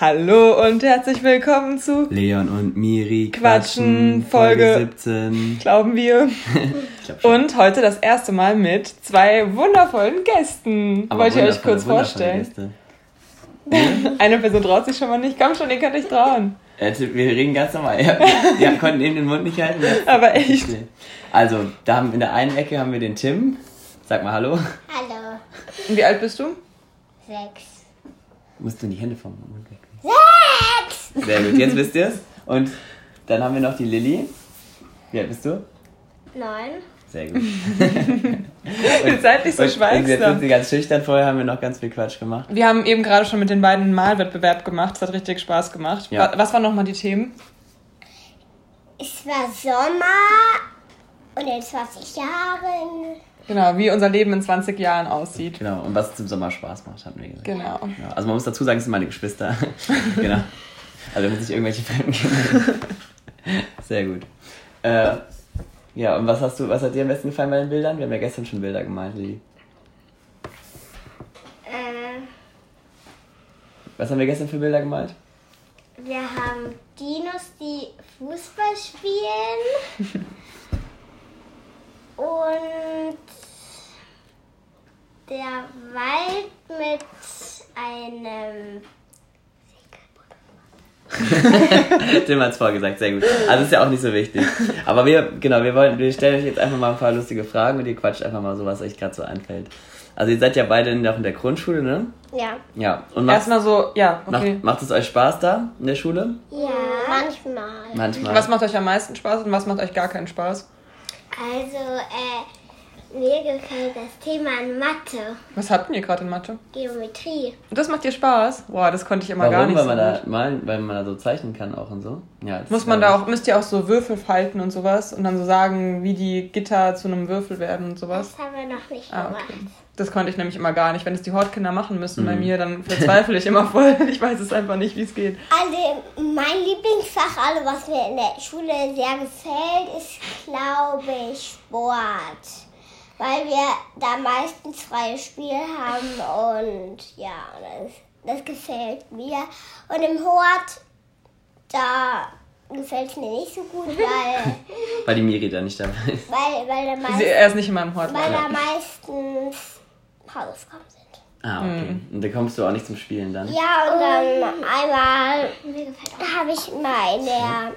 Hallo und herzlich willkommen zu Leon und Miri Quatschen, Folge 17. Glauben wir. und heute das erste Mal mit zwei wundervollen Gästen. Aber Wollt ihr euch kurz vorstellen? Gäste. Eine Person traut sich schon mal nicht. Komm schon, ihr könnt euch trauen. Wir reden ganz normal. Ja, wir konnten eben den Mund nicht halten. Aber echt. Also, da haben in der einen Ecke haben wir den Tim. Sag mal Hallo. Hallo. Und wie alt bist du? Sechs. Musst du die Hände vom Mund weg? Sechs! Sehr gut, jetzt wisst ihr es. Und dann haben wir noch die Lilly. Wie alt bist du? Neun. Sehr gut. Ihr seid nicht so schweigsam. Jetzt sind sie ganz schüchtern. Vorher haben wir noch ganz viel Quatsch gemacht. Wir haben eben gerade schon mit den beiden einen Malwettbewerb gemacht. Es hat richtig Spaß gemacht. Ja. Was waren nochmal die Themen? Es war Sommer und in 20 Jahren. Genau, wie unser Leben in 20 Jahren aussieht. Genau, und was zum Sommer Spaß macht, hatten wir gesagt. Genau. Ja, also man muss dazu sagen, es sind meine Geschwister. genau. Also wenn sich irgendwelche Fremden kennen. Sehr gut. Äh, ja, und was hast du, was hat dir am besten gefallen bei den Bildern? Wir haben ja gestern schon Bilder gemalt, Lili. Äh, was haben wir gestern für Bilder gemalt? Wir haben Dinos, die Fußball spielen. und der Wald mit einem Tim hat es vorgesagt, sehr gut. Also ist ja auch nicht so wichtig. Aber wir, genau, wir wollen, wir stellen euch jetzt einfach mal ein paar lustige Fragen und ihr quatscht einfach mal so, was euch gerade so einfällt. Also ihr seid ja beide noch in der Grundschule, ne? Ja. Ja. Und Erstmal so, ja, okay. Macht, macht es euch Spaß da in der Schule? Ja, manchmal. Manchmal. Was macht euch am meisten Spaß und was macht euch gar keinen Spaß? Also, äh, mir gefällt das Thema in Mathe. Was hatten ihr gerade in Mathe? Geometrie. Und das macht dir Spaß? Boah, das konnte ich immer Warum? gar nicht weil so man gut. da malen, weil man da so zeichnen kann auch und so. Ja. Muss man da auch, müsst ihr auch so Würfel falten und sowas und dann so sagen, wie die Gitter zu einem Würfel werden und sowas? Das haben wir noch nicht Ah, gemacht. Das konnte ich nämlich immer gar nicht. Wenn es die Hortkinder machen müssen bei mir, dann verzweifle ich immer voll. Ich weiß es einfach nicht, wie es geht. Also mein Lieblingsfach, alle was mir in der Schule sehr gefällt, ist glaube ich Sport. Weil wir da meistens freies Spiel haben und ja, das, das gefällt mir. Und im Hort, da gefällt es mir nicht so gut, weil, Weil die Miri da nicht dabei ist. weil, weil da Sie, meist, er ist nicht in meinem Hort. weil da meistens Hausaufgaben sind. Ah, okay. Und da kommst du auch nicht zum Spielen dann? Ja, und dann einmal habe ich mal in der.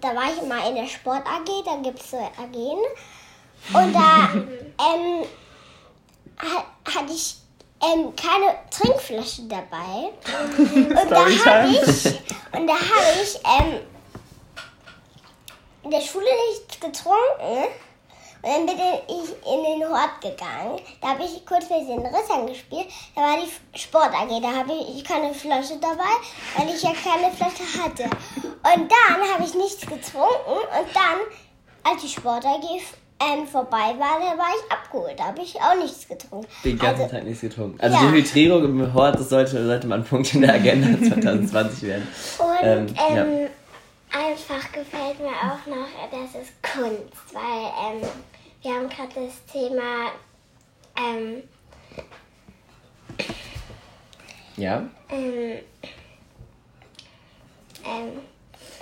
Da war ich mal in der Sport AG, da gibt es so AGen. Und da ähm, ha- hatte ich ähm, keine Trinkflasche dabei. Und da habe ich, und da habe ich ähm, in der Schule nichts getrunken. Und dann bin ich in den Hort gegangen. Da habe ich kurz mit den Rittern gespielt. Da war die Sport AG. Da habe ich keine Flasche dabei, weil ich ja keine Flasche hatte. Und dann habe ich nichts getrunken. Und dann, als die Sport AG ähm, vorbei war, da war ich abgeholt. Da habe ich auch nichts getrunken. Den ganzen Also- Tag nichts getrunken. Also Ja. die Hydrierung im Hort, das sollte, sollte mal ein Punkt in der Agenda 2020 werden. Und Ähm, ähm, ja. Einfach gefällt mir auch noch, das ist Kunst, weil ähm, wir haben gerade das Thema ähm, Ja? ähm, ähm,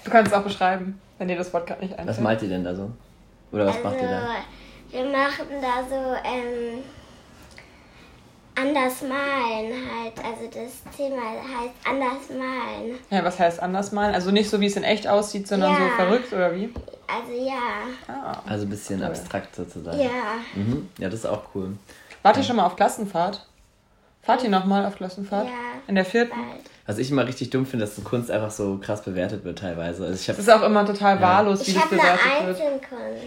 Du kannst es auch beschreiben, wenn dir das Wort gerade nicht einfällt. Was malt ihr denn da so? Oder was macht ihr da? also wir machen da so ähm, anders malen halt. Also das Thema heißt anders malen. Ja, was heißt anders malen? Also nicht so, wie es in echt aussieht, sondern Ja. so verrückt oder wie? Also ja, Ah. Also ein bisschen abstrakt sozusagen. ja. Mhm. Ja, das ist auch cool. Wart ihr schon mal auf Klassenfahrt? Fahrt ihr nochmal auf Klassenfahrt? Ja. In der vierten? Bald. Was ich immer richtig dumm finde, dass so Kunst einfach so krass bewertet wird teilweise. Also ich habe Das ist auch immer total wahllos, wie Ich das habe eine bewertet wird.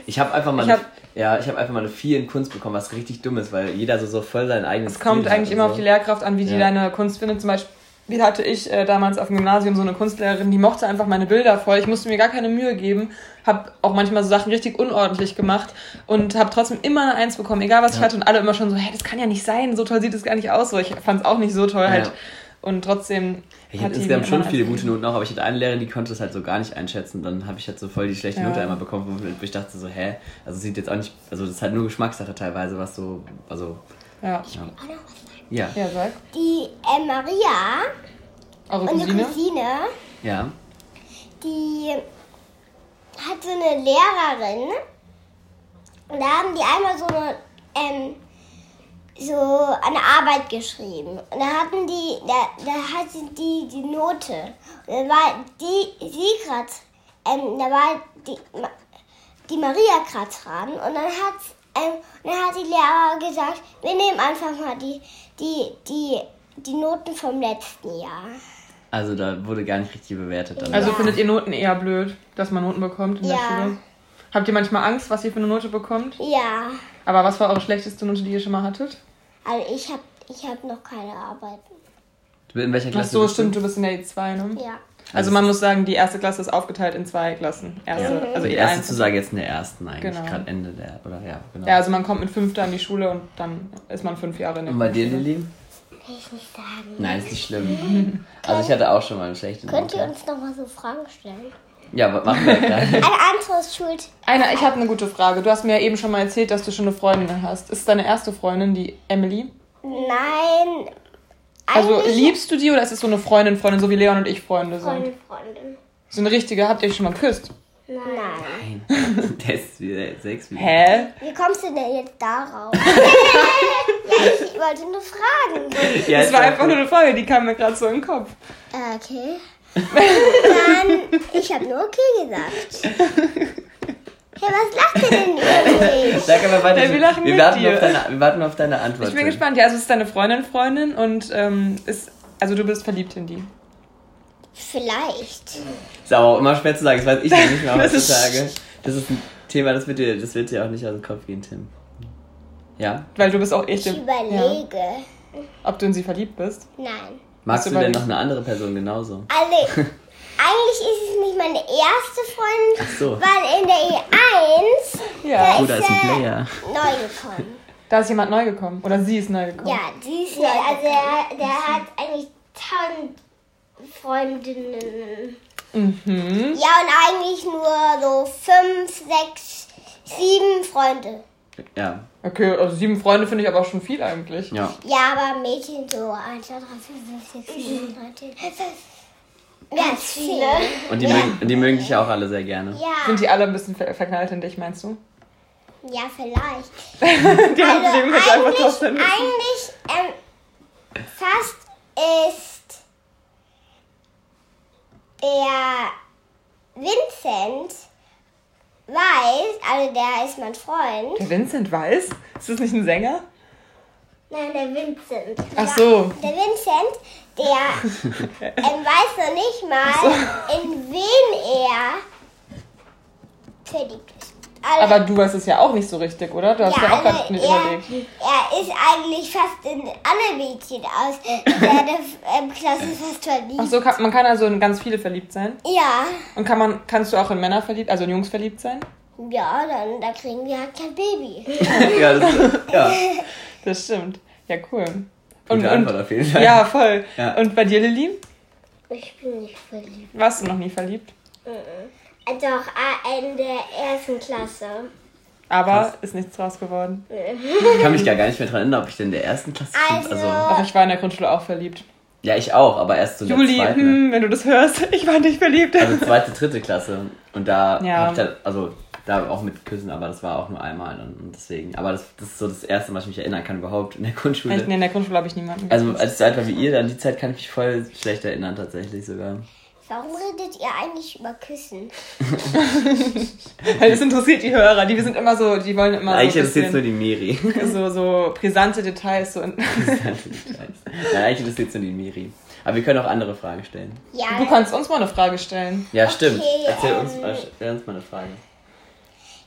Ich hab einfach mal Ich hab- ja, ich habe einfach mal eine 4 in Kunst bekommen, was richtig dumm ist, weil jeder so, so voll sein eigenes Es kommt Stil hat eigentlich immer so. auf die Lehrkraft an, wie die Ja. deine Kunst findet. Zum Beispiel hatte ich äh, damals auf dem Gymnasium so eine Kunstlehrerin, die mochte einfach meine Bilder voll. Ich musste mir gar keine Mühe geben, habe auch manchmal so Sachen richtig unordentlich gemacht und habe trotzdem immer eine Eins bekommen, egal was ich Ja. hatte. Und alle immer schon so, hey, das kann ja nicht sein, so toll sieht es gar nicht aus. So, ich fand es auch nicht so toll halt. Ja. Und trotzdem Ich hat hatte insgesamt schon viele gute Noten auch, aber ich hatte eine Lehrerin, die konnte das halt so gar nicht einschätzen. Dann habe ich halt so voll die schlechte Ja. Note einmal bekommen, wo ich dachte so, hä? Also sieht jetzt auch nicht, also das ist halt nur Geschmackssache teilweise, was so, also Ja. Auch noch was sagen. Ja. Ja, sag. Die äh, Maria, Eure unsere Cousine? Cousine, Ja. die hat so eine Lehrerin. Und da haben die einmal so eine, ähm, so eine Arbeit geschrieben. Und da hatten die, da, da hatte die die Note. Und dann war die, sie grad, ähm, da war die, die Maria grad dran. Und dann hat, ähm, dann hat die Lehrerin gesagt, wir nehmen einfach mal die, die, die, die Noten vom letzten Jahr. Also da wurde gar nicht richtig bewertet. Dann. Also Ja. findet ihr Noten eher blöd, dass man Noten bekommt in der Ja. Schule? Habt ihr manchmal Angst, was ihr für eine Note bekommt? Ja. Aber was war eure schlechteste Note, die ihr schon mal hattet? Also ich habe ich hab noch keine Arbeiten. Du- In welcher Ach Klasse so, bist stimmt, du? du bist in der E2, ne? Ja. Also man muss sagen, die erste Klasse ist aufgeteilt in zwei Klassen. Erste, Ja. Also die erste E1. Zusage jetzt in der ersten eigentlich, Genau. gerade Ende der, oder ja, genau. Ja, also man kommt mit fünfter an die Schule und dann ist man fünf Jahre in der Und bei dir. Lilly? Kann ich nicht sagen. Nein, ist nicht schlimm. Also ich hatte auch schon mal eine schlechte Könnt ihr uns noch mal so Fragen stellen? Ja, was machen wir? Ein anderes Schuld. Einer, ich habe eine gute Frage. Du hast mir ja eben schon mal erzählt, dass du schon eine Freundin hast. Ist es deine erste Freundin, die Emily? Nein. Also liebst du die oder ist es so eine Freundin, Freundin, so wie Leon und ich Freunde sind? Freundin, Freundin. So eine richtige, habt ihr euch schon mal geküsst? Nein. Der ist wieder sechs wieder. Hä? Wie kommst du denn jetzt darauf? ja, ich wollte nur fragen. Ja, Das ist war einfach nur eine Frage, die kam mir gerade so in den Kopf. Äh, Okay. Dann, ich habe nur okay gesagt. Hey, was lacht ihr denn über mich? Sag aber weiter. Ja, wir lachen wir, mit warten dir. Auf deine, wir warten auf deine Antwort. Ich bin gespannt. Ja, also es ist deine Freundin, Freundin und ähm, ist, also du bist verliebt in die. Vielleicht. Ist aber auch immer schwer zu sagen, das weiß ich noch nicht ist- heutzutage. Das ist ein Thema, das wird, dir, das wird dir auch nicht aus dem Kopf gehen, Tim. Ja? Weil du bist auch echt Ich überlege. ja, ob du in sie verliebt bist. Nein. Magst du du denn noch eine andere Person genauso? Also, eigentlich ist es nicht meine erste Freundin, Ach so. weil in der E1 Ja. Oh, da ist ein äh, Player. neu gekommen. Da ist jemand neu gekommen. Oder sie ist neu gekommen. Ja, die ist neu. Also, der, der hat eigentlich tausend Freundinnen. Mhm. Ja, und eigentlich nur so fünf, sechs, sieben Freunde. Ja, Okay, also sieben Freunde finde ich aber auch schon viel eigentlich. ja. Ja, aber Mädchen so 1, 2, 3, 4, 5, 6, 7, 8, 9, 10. Ganz viele. Und die, mögen, und die mögen dich ja auch alle sehr gerne. Ja, Sind die alle ein bisschen ver verknallt in dich, meinst du? ja, vielleicht. Die haben Also dem jetzt einfach eigentlich, drauf müssen. eigentlich ähm, fast ist der Vincent weiß, also der ist mein Freund. Der Vincent weiß? Ist das nicht ein Sänger? Nein, der Vincent. Ach so. Der Vincent, der ähm, weiß noch nicht mal, in wen er verliebt Also, Aber du weißt es ja auch nicht so richtig, oder? Du hast ja, auch also gerade nicht er, überlegt. er ist eigentlich fast in alle Mädchen aus der ähm, Klasse fast verliebt. Ach so, kann, man kann also in ganz viele verliebt sein. Ja, Und kann man, kannst du auch in Männer verliebt, also in Jungs verliebt sein? ja, dann da kriegen wir halt kein Baby. Ja, das, ja. Das stimmt. Ja, cool. Gute Und, Antwort und auf jeden Fall. ja, voll. Ja. Und bei dir, Lilly? Ich bin nicht verliebt. Warst du noch nie verliebt? Doch, in der ersten Klasse. Aber Krass. ist nichts draus geworden. Ich kann mich gar nicht mehr dran erinnern, ob ich denn in der ersten Klasse Also- also Ach, ich war in der Grundschule auch verliebt. Ja, ich auch, aber erst so in der Juli, zweiten. hm, wenn du das hörst, ich war nicht verliebt. Also zweite, dritte Klasse. Und da Ja. hab ich dann, also da auch mit Küssen, aber das war auch nur einmal und, deswegen. Aber das, das ist so das erste, was ich mich erinnern kann überhaupt in der Grundschule. Nee, in der Grundschule habe ich niemanden. Also als ich so alt war wie ihr, an die Zeit kann ich mich voll schlecht erinnern tatsächlich sogar. Warum redet ihr eigentlich über Küssen? Weil das interessiert die Hörer, die sind immer so, die wollen immer eigentlich so, ein interessiert nur die Miri. so, so brisante Details. So in, Nein, eigentlich interessiert nur die Miri. Aber wir können auch andere Fragen stellen. Ja, du kannst uns mal eine Frage stellen. Ja, stimmt. Okay, Erzähl ähm, uns, uns mal eine Frage.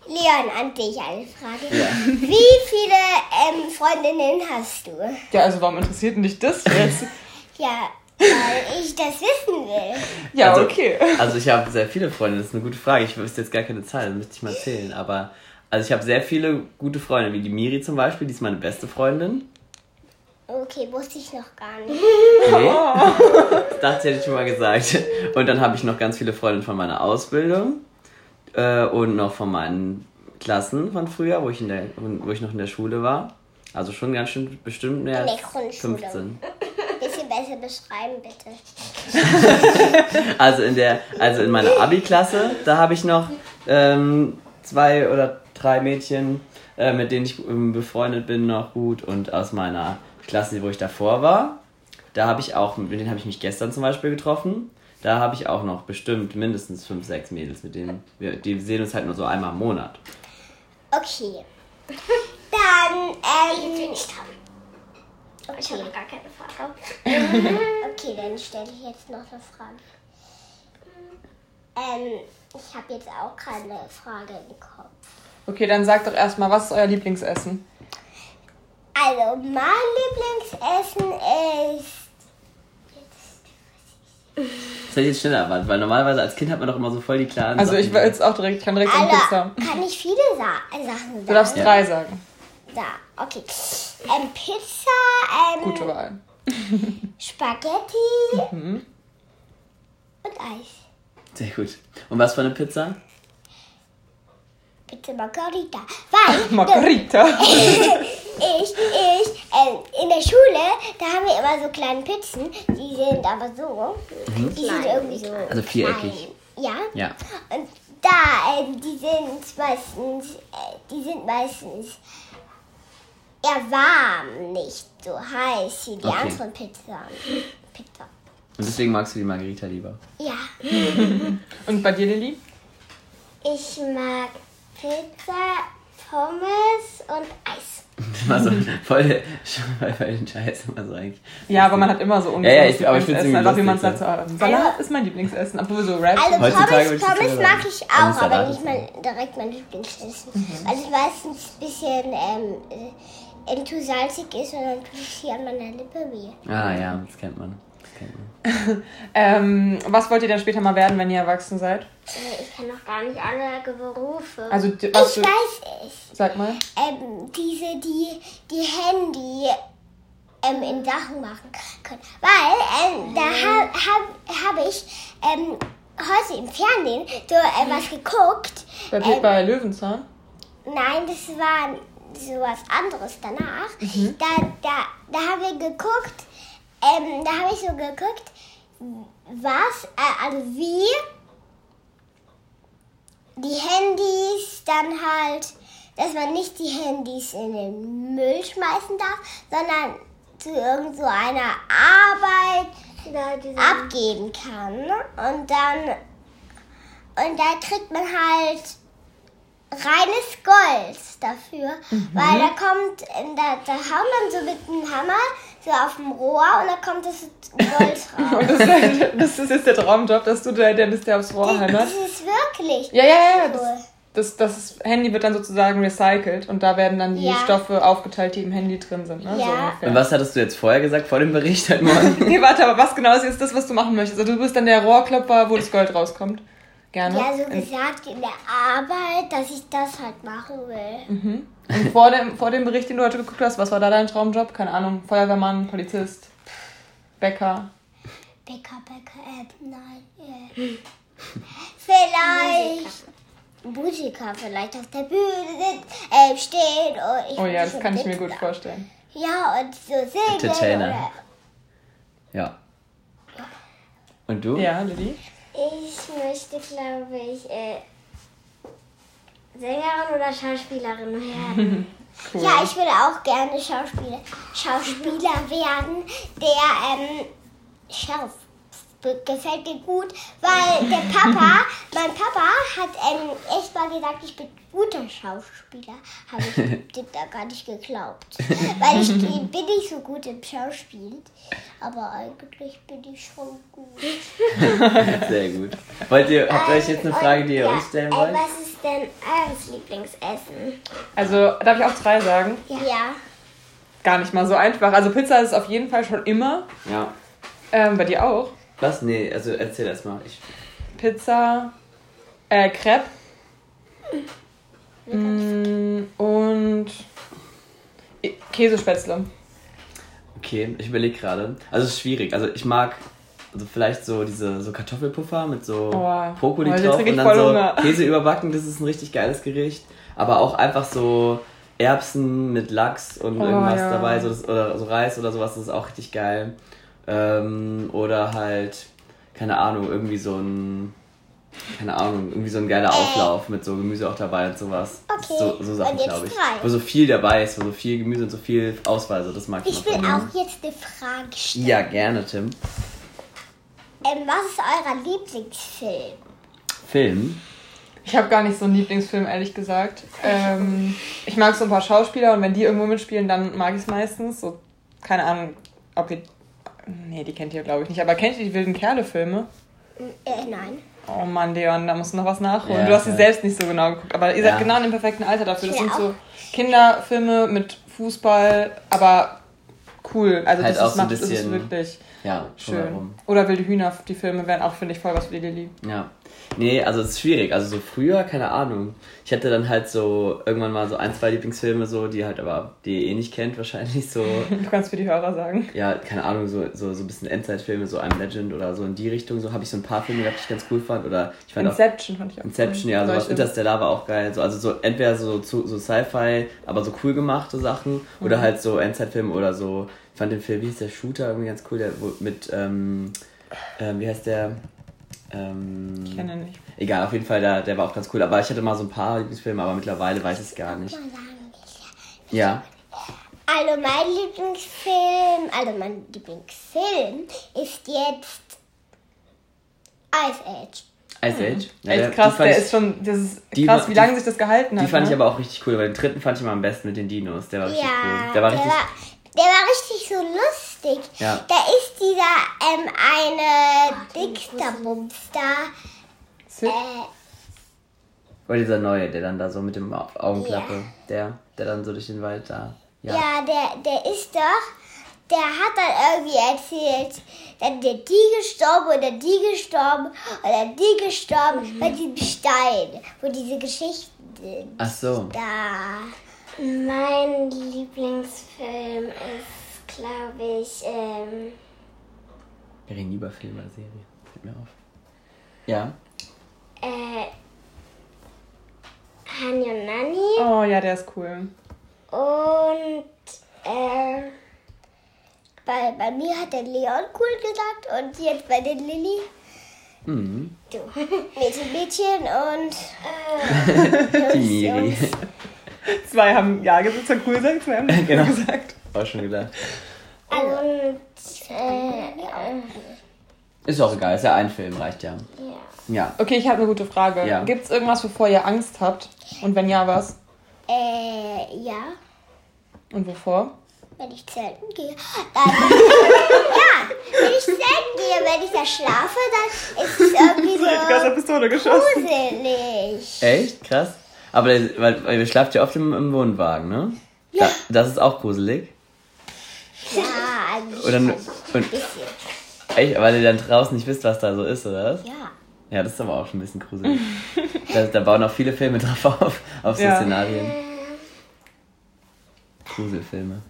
Leon, an dich eine Frage. Ja. Wie viele ähm, Freundinnen hast du? Ja, also warum interessiert denn dich das jetzt? Ja, weil ich das wissen will. Ja, Also- okay. Also ich habe sehr viele Freunde, das ist eine gute Frage. Ich wüsste jetzt gar keine Zahl, das müsste ich mal zählen. Aber also ich habe sehr viele gute Freunde, wie die Miri zum Beispiel, die ist meine beste Freundin. Okay, wusste ich noch gar nicht. Nee. Das dachte ich, hätte ich schon mal gesagt. Und dann habe ich noch ganz viele Freunde von meiner Ausbildung äh, und noch von meinen Klassen von früher, wo ich, in der, wo ich noch in der Schule war. Also schon ganz schön bestimmt mehr als 15. Besser beschreiben, bitte. also in der, also in meiner Abi-Klasse, da habe ich noch ähm, zwei oder drei Mädchen, äh, mit denen ich ähm, befreundet bin, noch gut. Und aus meiner Klasse, wo ich davor war, da habe ich auch, mit denen habe ich mich gestern zum Beispiel getroffen. Da habe ich auch noch bestimmt mindestens fünf, sechs Mädels, mit denen wir, die sehen uns halt nur so einmal im Monat. Okay. Dann, ähm. Ich Okay. Ich habe noch gar keine Frage. okay, dann stelle ich jetzt noch eine Frage. Ähm, ich habe jetzt auch keine Frage im Kopf. Okay, dann sagt doch erstmal, was ist euer Lieblingsessen? Also, mein Lieblingsessen ist. Das hätte ich jetzt schneller erwartet, weil normalerweise als Kind hat man doch immer so voll die klaren. Also, ich will jetzt auch direkt, ich kann direkt Alter, Pizza. Kann ich viele Sa Sachen sagen? Du darfst drei sagen. Da, okay. Ähm, Pizza, ähm. Gute Wahl. Spaghetti mhm. und Eis. Sehr gut. Und was für eine Pizza? Pizza Margarita. Weil. Margarita. ich, ich, äh, in der Schule, da haben wir immer so kleine Pizzen, die sind aber so. Mhm. Die sind irgendwie so. Also viereckig. Klein. Ja. Ja. Und da, äh, die sind meistens, äh, die sind meistens eher warm, nicht so heiß wie die okay. anderen Pizzen. Pizza. Und deswegen magst du die Margarita lieber? Ja. Und bei dir, Lilly? Ich mag Pizza, Pommes und Eis. Das war so voll, voll den Scheiß immer so eigentlich. Ja, aber man hat immer so ungefähr ja, ja, ich, aber ich Essen, einfach wie man es dazu hat. Salat ist mein Lieblingsessen, obwohl so Rap. Also Pommes, Pommes mag ich auch, aber nicht mein, direkt mein Lieblingsessen. Mhm. Weil es meistens ein bisschen ähm, äh, zu salzig ist und dann tut es hier an meiner Lippe weh. Ah ja, das kennt man. ähm, was wollt ihr denn später mal werden, wenn ihr erwachsen seid? Äh, ich kenne noch gar nicht alle Berufe. Also, ich weiß es. Sag mal. Ähm, diese, die, die Handy ähm, in Sachen machen können. Weil ähm, da habe hab, hab ich ähm, heute im Fernsehen so äh, was geguckt. Bei, ähm, bei Löwenzahn? Nein, das war so was anderes danach. Mhm. Da, da, da haben wir geguckt, ähm, da habe ich so geguckt, was, äh, also wie die Handys dann halt, dass man nicht die Handys in den Müll schmeißen darf, sondern zu irgend so einer Arbeit abgeben kann. Und dann, und da kriegt man halt reines Gold dafür, mhm. weil da kommt, da, da hauen dann so mit dem Hammer so auf dem Rohr und da kommt das Gold raus. und das, das, ist jetzt der Traumjob, dass du der, der bist, der aufs Rohr hämmert? Das ist wirklich. Ja, ja, ja. Das, das, das, Handy wird dann sozusagen recycelt und da werden dann die ja. Stoffe aufgeteilt, die im Handy drin sind. Ne? Ja. So und was hattest du jetzt vorher gesagt, vor dem Bericht heute Morgen? nee, warte, aber was genau ist jetzt das, was du machen möchtest? Also du bist dann der Rohrklopper, wo das Gold rauskommt. Gerne. Ja, so gesagt in der Arbeit, dass ich das halt machen will. Mhm. Und vor dem, vor dem Bericht, den du heute geguckt hast, was war da dein Traumjob? Keine Ahnung, Feuerwehrmann, Polizist, Bäcker. Bäcker, Bäcker, äh, nein. Äh. vielleicht Musiker. vielleicht auf der Bühne sind, äh, stehen. Oh, oh ja, das kann ich mir gut vorstellen. Ja, und so singen. Entertainer. Ja. Und du? Ja, Lilly? Ich möchte, glaube ich, äh, Sängerin oder Schauspielerin werden. cool. Ja, ich würde auch gerne Schauspieler, Schauspieler werden, der ähm, scharf gefällt mir gut, weil der Papa, mein Papa hat ähm, echt mal gesagt, ich bin guter Schauspieler. Habe ich dem da gar nicht geglaubt. Weil ich bin nicht so gut im Schauspiel. Aber eigentlich bin ich schon gut. Sehr gut. Wollt ihr, habt ihr euch jetzt eine Frage, die ihr ja, uns stellen wollt? was ist denn eures Lieblingsessen? Also, darf ich auch drei sagen? Ja. Gar nicht mal so einfach. Also Pizza ist auf jeden Fall schon immer. Ja. Ähm, bei dir auch? Was? Nee, also erzähl erst mal. Ich... Pizza, äh, Crepe. Mm, und Käsespätzle. Okay, ich überlege gerade. Also es ist schwierig. Also ich mag also vielleicht so diese so Kartoffelpuffer mit so oh, Brokkoli drauf und dann so Hunger. Käse überbacken, das ist ein richtig geiles Gericht. Aber auch einfach so Erbsen mit Lachs und oh, irgendwas ja. dabei, so das, oder so Reis oder sowas, das ist auch richtig geil. Ähm, oder halt, keine Ahnung, irgendwie so ein keine Ahnung, irgendwie so ein geiler äh. Auflauf mit so Gemüse auch dabei und sowas. Okay. So, so Sachen, glaube ich. Drei. Wo so viel dabei ist, wo so viel Gemüse und so viel Auswahl, so das mag ich Ich will auch jetzt eine Frage stellen. Ja, gerne, Tim. Ähm, was ist euer Lieblingsfilm? Film? Ich habe gar nicht so einen Lieblingsfilm, ehrlich gesagt. Ähm, ich mag so ein paar Schauspieler und wenn die irgendwo mitspielen, dann mag ich es meistens. So, keine Ahnung, ob ihr. Nee, die kennt ihr, glaube ich, nicht. Aber kennt ihr die wilden Kerle-Filme? Äh, nein. Oh Mann, Leon, da musst du noch was nachholen. Ja, du hast sie selbst nicht so genau geguckt, aber ihr seid ja. genau in dem perfekten Alter dafür. Das sind so Kinderfilme mit Fußball, aber cool. Also halt das, ist, macht, so ist wirklich ja, schön. Oder Wilde Hühner, die Filme wären auch, finde ich, voll was für die Lilly. Ja. Nee, also es ist schwierig. Also so früher, keine Ahnung. Ich hatte dann halt so irgendwann mal so ein, zwei Lieblingsfilme, so, die halt aber, die ihr eh nicht kennt, wahrscheinlich so. Du kannst für die Hörer sagen. Ja, keine Ahnung, so, so, so ein bisschen Endzeitfilme, so I'm Legend oder so in die Richtung. So habe ich so ein paar Filme gehabt, die ich ganz cool fand. Oder ich fand Inception auch, fand ich auch Inception, cool. ja, sowas. Interstellar war auch geil. So, also so entweder so, so, so Sci-Fi, aber so cool gemachte Sachen. Mhm. Oder halt so Endzeitfilme oder so. Ich fand den Film, wie hieß der Shooter, irgendwie ganz cool, der mit, ähm, ähm, wie heißt der? Ähm, ich kenne ihn nicht. Egal, auf jeden Fall, der, der war auch ganz cool. Aber ich hatte mal so ein paar Lieblingsfilme, aber mittlerweile weiß ich es gar nicht. Ja. Also mein Lieblingsfilm, also mein Lieblingsfilm ist jetzt Ice Age. Ice Age? Ja, der, krass, der ist schon, das ist krass, wie lange sich das gehalten hat. Die fand ne? ich aber auch richtig cool, weil den dritten fand ich immer am besten mit den Dinos. Der war richtig ja, cool. Der war richtig. War, der war richtig so lustig. Ja. Da ist dieser ähm, eine Dicksterbums da. Äh, Oder dieser neue, der dann da so mit dem Augenklappe, yeah. der, der dann so durch den Wald da. Ja, ja der, der ist doch, der hat dann irgendwie erzählt, dann der die gestorben oder die gestorben oder die gestorben mhm. bei diesem Stein, wo diese Geschichten sind. Ach so. Da. Mein Lieblingsfilm ist, glaube ich, ähm. Wir reden lieber Film oder Serie. Fällt mir auf. Ja. Äh. Hanyo Nani. Oh ja, der ist cool. Und äh. Bei, bei mir hat der Leon cool gesagt und jetzt bei den Lilly. Mhm. Du. Mädchen, Mädchen und. Äh, Die Miri. Zwei haben Ja gesagt, cool gesagt, zwei haben genau. gesagt. Auch schon gedacht. Und, äh, ist auch egal, ist ja ein Film, reicht ja. Ja. ja. Okay, ich habe eine gute Frage. Ja. Gibt es irgendwas, wovor ihr Angst habt? Und wenn ja, was? Äh, ja. Und wovor? Wenn ich zelten gehe. Dann, ja, wenn ich zelten gehe, wenn ich da schlafe, dann ist es irgendwie so gruselig. Echt? Krass. Aber weil, weil ihr schlaft ja oft im, im Wohnwagen, ne? Ja. Da, das ist auch gruselig. Ja, oder, und, ein bisschen. Echt? Weil ihr dann draußen nicht wisst, was da so ist, oder was? Ja. Ja, das ist aber auch schon ein bisschen gruselig. da, da, bauen auch viele Filme drauf auf, auf so ja. Szenarien. Gruselfilme.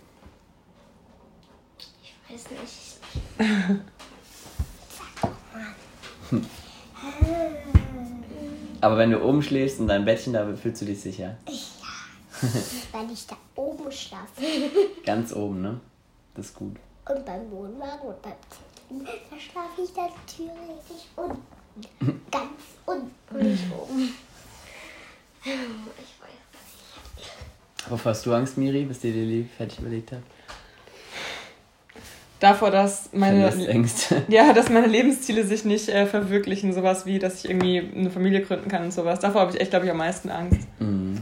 Ich weiß nicht. Hm. Aber wenn du oben schläfst in deinem Bettchen, da fühlst du dich sicher. Ja, weil ich da oben schlafe. Ganz oben, ne? Das ist gut. Und beim Wohnwagen und beim Zelt, da schlafe ich dann theoretisch unten. Ganz unten, nicht oben. Ich weiß nicht. Wovor hast du Angst, Miri, bis dir Lilly fertig überlegt hat? Davor, dass meine, ja, dass meine Lebensziele sich nicht äh, verwirklichen, sowas wie, dass ich irgendwie eine Familie gründen kann und sowas. Davor habe ich echt, glaube ich, am meisten Angst. Mhm.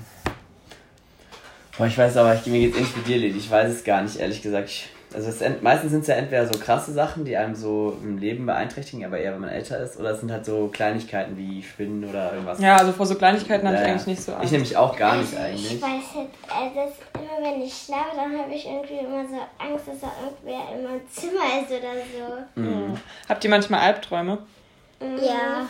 Boah, ich weiß aber, ich, mir geht es ähnlich wie dir, Lili. Ich weiß es gar nicht, ehrlich gesagt. Ich, also es, meistens sind es ja entweder so krasse Sachen, die einem so im Leben beeinträchtigen, aber eher, wenn man älter ist, oder es sind halt so Kleinigkeiten wie Schwinden oder irgendwas. Ja, also vor so Kleinigkeiten ja, habe ich eigentlich nicht so Angst. Ich nämlich auch gar nicht eigentlich. Ich weiß halt, also immer wenn ich schlafe, dann habe ich irgendwie immer so Angst, dass da irgendwer in meinem Zimmer ist oder so. Mhm. Habt ihr manchmal Albträume? Ja.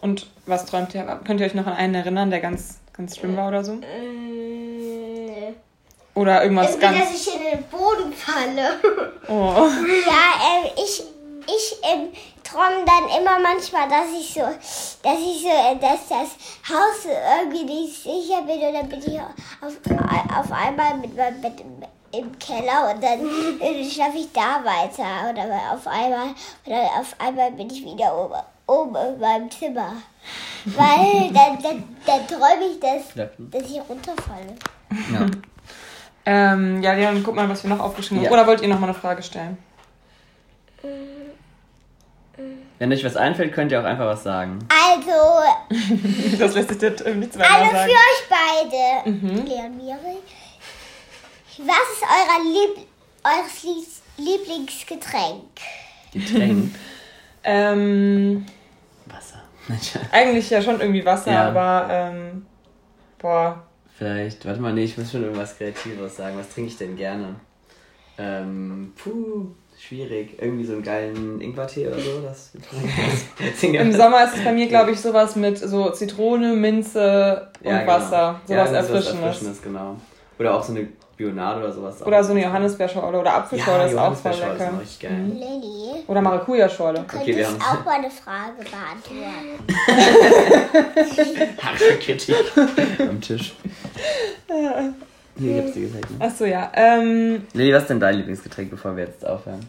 Und was träumt ihr? Könnt ihr euch noch an einen erinnern, der ganz, ganz schlimm war oder so? Mhm. Oder irgendwas Irgendwie, ganz... dass ich in den Falle. Oh. Ja, ähm, ich, ich ähm, träume dann immer manchmal, dass ich so dass ich so, dass das Haus irgendwie nicht sicher bin und dann bin ich auf, auf einmal mit meinem Bett im, im Keller und dann schlafe ich da weiter oder auf einmal oder auf einmal bin ich wieder oben, oben in meinem Zimmer. Weil dann, dann, dann träume ich, dass, dass ich runterfalle. Ja. Ähm, ja, Leon, guck mal, was wir noch aufgeschrieben haben. Ja. Oder wollt ihr noch mal eine Frage stellen? Wenn euch was einfällt, könnt ihr auch einfach was sagen. Also. das lässt sich jetzt nichts mehr also sagen. Also für euch beide, mhm. Leon Miri, was ist euer Lieb eures Lieblingsgetränk? Getränk? ähm. Wasser. Eigentlich ja schon irgendwie Wasser, ja. aber ähm, boah. Vielleicht, warte mal, nee, ich muss schon irgendwas Kreatives sagen. Was trinke ich denn gerne? Ähm, puh schwierig. Irgendwie so einen geilen Ingwertee oder so. Das Im Sommer ist es bei mir, glaube ich, sowas mit so Zitrone, Minze und ja, genau. Wasser. Sowas ja, Erfrischendes. Erfrischendes. genau. Oder auch so eine Bionade oder sowas. Oder so eine Johannisbeerschorle oder Apfelschorle ja, ist auch voll lecker. Ist richtig geil. Mhm. Oder Maracuja-Schorle. Du könntest okay, wir auch mal eine Frage beantworten. Harte Kritik am Tisch. Hier gibt's die Getränke. Achso, ja. Ähm, Lili, was ist denn dein Lieblingsgetränk, bevor wir jetzt aufhören?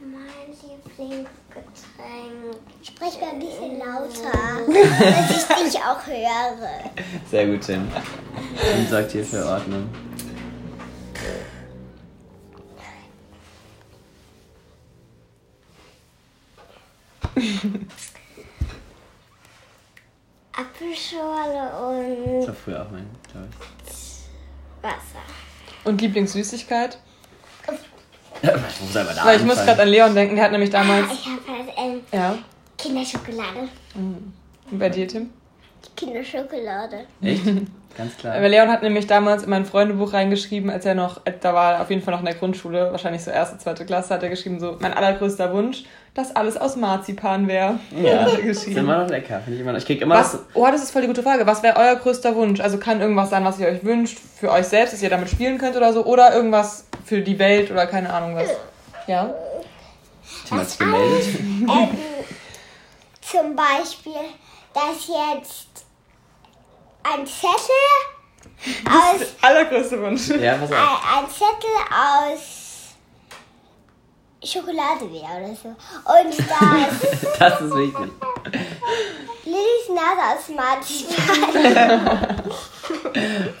Mein Lieblingsgetränk. Sprech mal ein bisschen lauter, dass ich dich auch höre. Sehr gut, Tim. Und sorgt hier für Ordnung. Apfelschorle und. Das war früher auch mein Choice. Wasser. Und Lieblingssüßigkeit? Was muss aber da Weil ich muss gerade an Leon denken, der hat nämlich damals. Ah, ich habe halt, ähm, ja. Kinderschokolade. Mhm. Und bei dir, Tim? Kinderschokolade. Echt? Ganz klar. Weil Leon hat nämlich damals in mein Freundebuch reingeschrieben, als er noch, da war auf jeden Fall noch in der Grundschule, wahrscheinlich so erste, zweite Klasse, hat er geschrieben, so, mein allergrößter Wunsch, dass alles aus Marzipan wäre. Ja, ist immer noch lecker. Finde ich immer noch. Ich krieg immer was, Oh, das ist voll die gute Frage. Was wäre euer größter Wunsch? Also kann irgendwas sein, was ihr euch wünscht, für euch selbst, dass ihr damit spielen könnt oder so, oder irgendwas für die Welt oder keine Ahnung was. Ja? Tim hat sich gemeldet. Ähm, zum Beispiel, dass jetzt ein Zettel aus. Das allergrößte Wunsch. Ja, was auch. Ein, ein Zettel aus Schokolade wäre oder so. Und das. das ist wichtig. Lillys Nase aus Marzipan.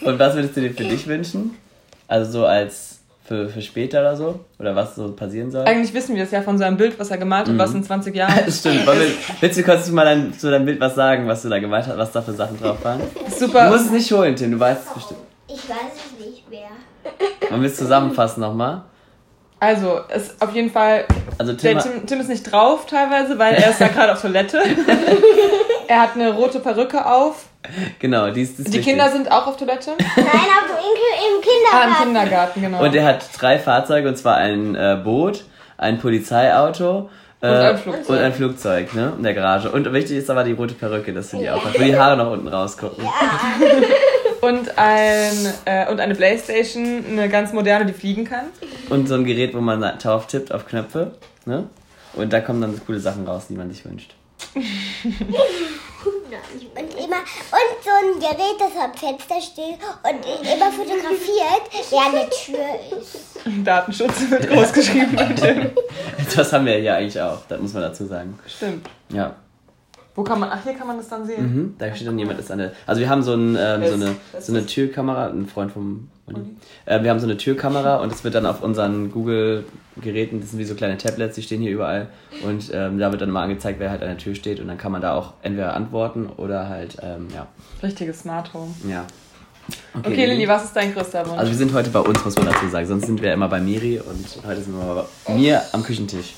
Und was würdest du dir für dich wünschen? Also so als für, für später oder so? Oder was so passieren soll? Eigentlich wissen wir es ja von so einem Bild, was er gemalt hat, mhm. was in 20 Jahren. Stimmt. Wir, willst du kurz mal dein, zu deinem Bild was sagen, was du da gemalt hast, was da für Sachen drauf waren? Super. Du musst es nicht holen, Tim, du weißt es bestimmt. Ich weiß es nicht mehr. Wollen wir es zusammenfassen nochmal? Also, ist auf jeden Fall. Also Tim, Tim, Tim, ist nicht drauf teilweise, weil er ist da gerade auf Toilette. er hat eine rote Perücke auf. Genau, die ist das Die wichtig. Kinder sind auch auf Toilette? Nein, auf, im, im Kindergarten. Ah, im Kindergarten, genau. Und er hat drei Fahrzeuge, und zwar ein äh, Boot, ein Polizeiauto äh, und ein Flugzeug. Und ein Flugzeug, ne? In der Garage. Und wichtig ist aber die rote Perücke, dass du die auch hast, wo die Haare noch unten rausgucken. Ja. und, ein, äh, und eine Playstation, eine ganz moderne, die fliegen kann. Und so ein Gerät, wo man drauf tippt auf Knöpfe, ne? Und da kommen dann coole Sachen raus, die man sich wünscht. Und immer ein Gerät, das am Fenster steht und immer fotografiert, wer an der Tür ist. Datenschutz wird groß geschrieben. das haben wir ja eigentlich auch, das muss man dazu sagen. Stimmt. Ja. Wo kann man, ach hier kann man das dann sehen? Mhm, da steht dann jemand, ist der, also wir haben so, ein, ähm, so, eine, so eine Türkamera, ein Freund vom Uni. Äh, wir haben so eine Türkamera und es wird dann auf unseren Google-Geräten, das sind wie so kleine Tablets, die stehen hier überall und ähm, da wird dann mal angezeigt, wer halt an der Tür steht und dann kann man da auch entweder antworten oder halt, ähm, ja. Richtiges Smart Home. Ja. Okay, okay Lilly, was ist dein größter Wunsch? Also wir sind heute bei uns, muss man dazu sagen, sonst sind wir immer bei Miri und heute sind wir bei mir am Küchentisch.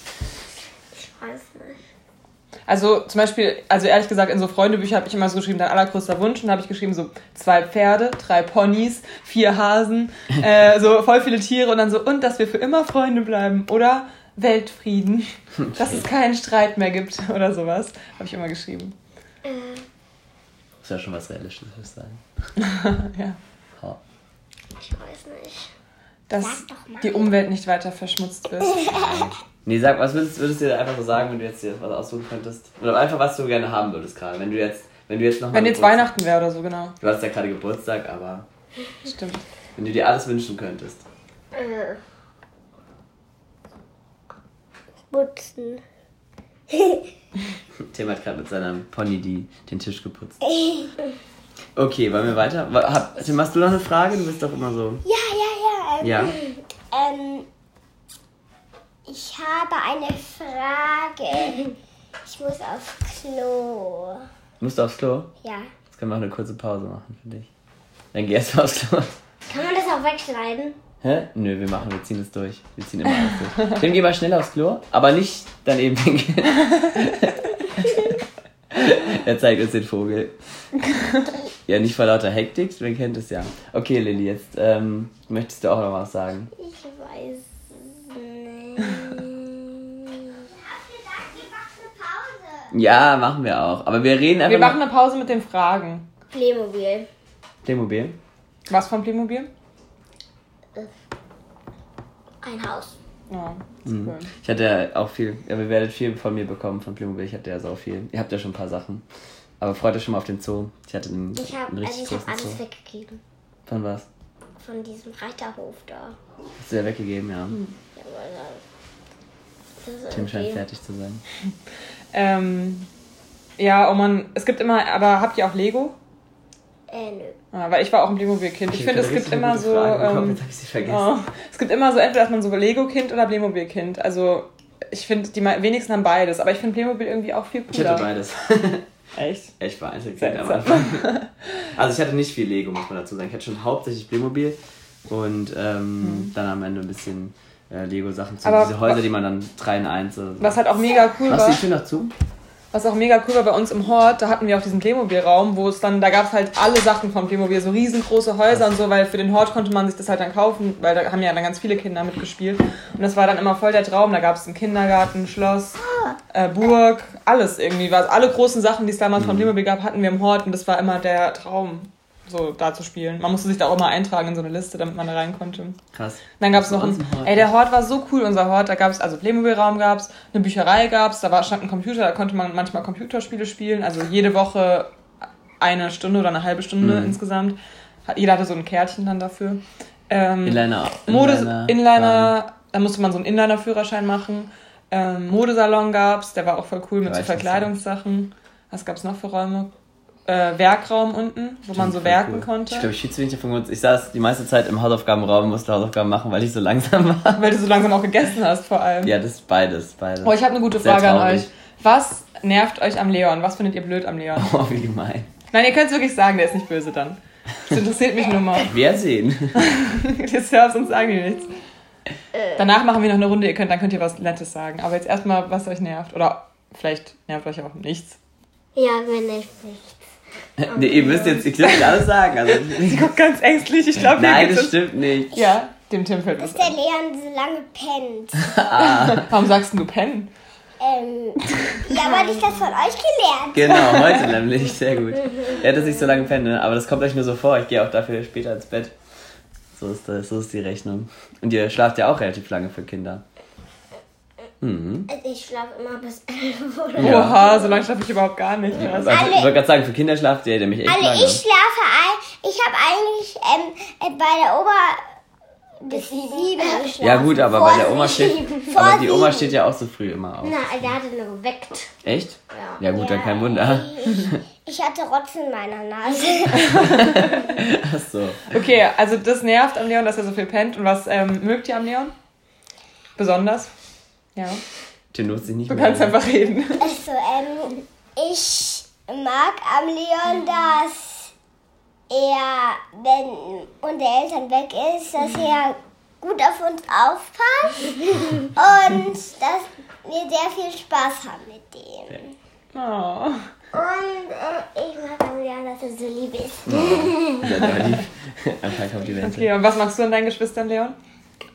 Also zum Beispiel, also ehrlich gesagt, in so Freundebücher habe ich immer so geschrieben, dein allergrößter Wunsch. Und da habe ich geschrieben so zwei Pferde, drei Ponys, vier Hasen, äh, so voll viele Tiere und dann so, und dass wir für immer Freunde bleiben. Oder Weltfrieden. Dass es keinen Streit mehr gibt oder sowas. Habe ich immer geschrieben. Äh. Ist ja schon was Realistisches, würde ich sagen. ja. Ich weiß nicht. dass die Umwelt nicht weiter verschmutzt wird. Nee, sag, was würdest, würdest du dir einfach so sagen, wenn du jetzt dir was aussuchen könntest? Oder einfach, was du gerne haben würdest gerade, wenn du jetzt, wenn du jetzt noch Wenn jetzt Weihnachten wäre oder so, genau. Du hast ja gerade Geburtstag, aber... Stimmt. Wenn du dir alles wünschen könntest. Äh. Putzen. Tim hat gerade mit seinem Pony die, den Tisch geputzt. Okay, wollen wir weiter? Hab, Tim, hast du noch eine Frage? Du bist doch immer so. Ja, ja, ja. Ähm, ja. Ähm, ich habe eine Frage. Ich muss aufs Klo. Musst du aufs Klo? Ja. Jetzt können wir auch eine kurze Pause machen für dich. Dann geh erst mal aufs Klo. Kann man das auch wegschneiden? Hä? Nö, wir machen, wir ziehen es durch. Wir ziehen immer alles durch. Tim, geh mal schnell aufs Klo, aber nicht daneben pinkeln. er zeigt uns den Vogel. Ja, nicht vor lauter Hektik, wer kennt es ja. Okay, Lilly, jetzt ähm, möchtest du auch noch was sagen? Ich weiß Ja, machen wir auch. Aber wir reden einfach. Wir machen eine Pause mit den Fragen. Playmobil. Playmobil? Was von Playmobil? Ein Haus. Ja, mhm. cool. Ich hatte ja auch viel, ja, wir werdet viel von mir bekommen von Playmobil. Ich hatte ja so viel. Ihr habt ja schon ein paar Sachen. Aber freut euch schon mal auf den Zoo. Ich hatte einen, ich hab, einen richtig also ich habe alles Zoo. weggegeben. Von was? Von diesem Reiterhof da. Hast du ja weggegeben, ja. Hm. ja aber Tim scheint fertig zu sein. ähm, ja, oh man, es gibt immer, aber habt ihr auch Lego? Äh, nö. Ja, weil ich war auch ein Playmobil-Kind. Ich, ich finde, es gibt immer so. Ähm, oh, es gibt immer so, entweder dass man so Lego-Kind oder Playmobil-Kind. Also, ich finde, die wenigsten haben beides. Aber ich finde Playmobil irgendwie auch viel cooler. Ich hatte beides. Echt? Ich war Einzelkind am Anfang. Also, ich hatte nicht viel Lego, muss man dazu sagen. Ich hatte schon hauptsächlich Playmobil und ähm, hm. dann am Ende ein bisschen Lego-Sachen zu. Aber Diese Häuser, die man dann 3 in 1 oder so. Was halt auch mega cool Machst war. Machst du die Tür noch zu? Was auch mega cool war bei uns im Hort, da hatten wir auch diesen Playmobil-Raum, wo es dann, da gab es halt alle Sachen von Playmobil, so riesengroße Häuser und so, weil für den Hort konnte man sich das halt dann kaufen, weil da haben ja dann ganz viele Kinder mitgespielt. Und das war dann immer voll der Traum. Da gab es einen Kindergarten, Schloss, äh, Burg, alles irgendwie. Was, alle großen Sachen, die es damals mhm. von Playmobil gab, hatten wir im Hort und das war immer der Traum so da zu spielen. Man musste sich da auch immer eintragen in so eine Liste, damit man da rein konnte. Krass. Dann gab es noch ein, ey, der Hort war so cool, unser Hort. Da gab es, also Playmobil-Raum gab es, eine Bücherei gab es, da war, stand ein Computer, da konnte man manchmal Computerspiele spielen. Also jede Woche eine Stunde oder eine halbe Stunde mhm. insgesamt. Jeder hatte so ein Kärtchen dann dafür. Ähm, Inliner. Mode, Inliner, Inliner da musste man so einen Inliner-Führerschein machen. Ähm, Modesalon gab's, der war auch voll cool mit so Verkleidungssachen. Was gab's noch für Räume? Äh, Werkraum unten, wo man so werken cool. konnte. Ich glaube, ich viel zu wenig davon genutzt. Ich saß die meiste Zeit im Hausaufgabenraum und musste Hausaufgaben machen, weil ich so langsam war. Weil du so langsam auch gegessen hast, vor allem. Ja, das ist beides, beides. Oh, ich habe eine gute Sehr Frage traurig. an euch. Was nervt euch am Leon? Was findet ihr blöd am Leon? Oh, wie gemein. Nein, ihr könnt es wirklich sagen, der ist nicht böse dann. Das interessiert mich nur mal. Wir sehen. das hörst sonst sagen die nichts. Danach machen wir noch eine Runde, ihr könnt, dann könnt ihr was Nettes sagen. Aber jetzt erstmal, was euch nervt. Oder vielleicht nervt euch auch nichts. Ja, wenn ich nichts. nee, ihr müsst jetzt, ich nicht alles sagen. Also, Sie guckt ganz ängstlich, ich glaube, Nein, das stimmt nicht. Ja, dem Tim fällt was Dass der Leon so lange pennt. ah. Warum sagst du pennen? Ähm, ja, weil ich das von euch gelernt Genau, heute nämlich, sehr gut. Er hat das nicht so lange pennen, ne? aber das kommt euch nur so vor. Ich gehe auch dafür später ins Bett. So ist, das, so ist die Rechnung. Und ihr schlaft ja auch relativ lange für Kinder. Mhm. Also ich schlafe immer bis 11 oder ja. Oha, so lange schlafe ich überhaupt gar nicht. Ja. Also, ich wollte gerade sagen, für Kinder schlaft ihr nämlich echt alle, lange. ich schlafe ein, ich habe eigentlich ähm, äh, bei der Ober bis sieben geschlafen. Ja gut, aber Vor bei der Oma steht, aber die Oma steht ja auch so früh immer auf. Na, der hatte nur geweckt. Echt? Ja. Ja gut, ja, dann kein Wunder. Ich, ich hatte Rotzen in meiner Nase. Ach so. Okay, also das nervt am Leon, dass er so viel pennt. Und was ähm, mögt ihr am Leon? Besonders? Ja. Den nutze ich nicht Du mehr. kannst einfach reden. Also, ähm, ich mag am Leon, dass er, wenn unsere Eltern weg ist, dass er gut auf uns aufpasst und dass wir sehr viel Spaß haben mit dem. Oh. Und äh, ich mag am Leon, dass er so lieb ist. Oh, sehr lieb. Anfang kommt die Okay, und was magst du an deinen Geschwistern, Leon?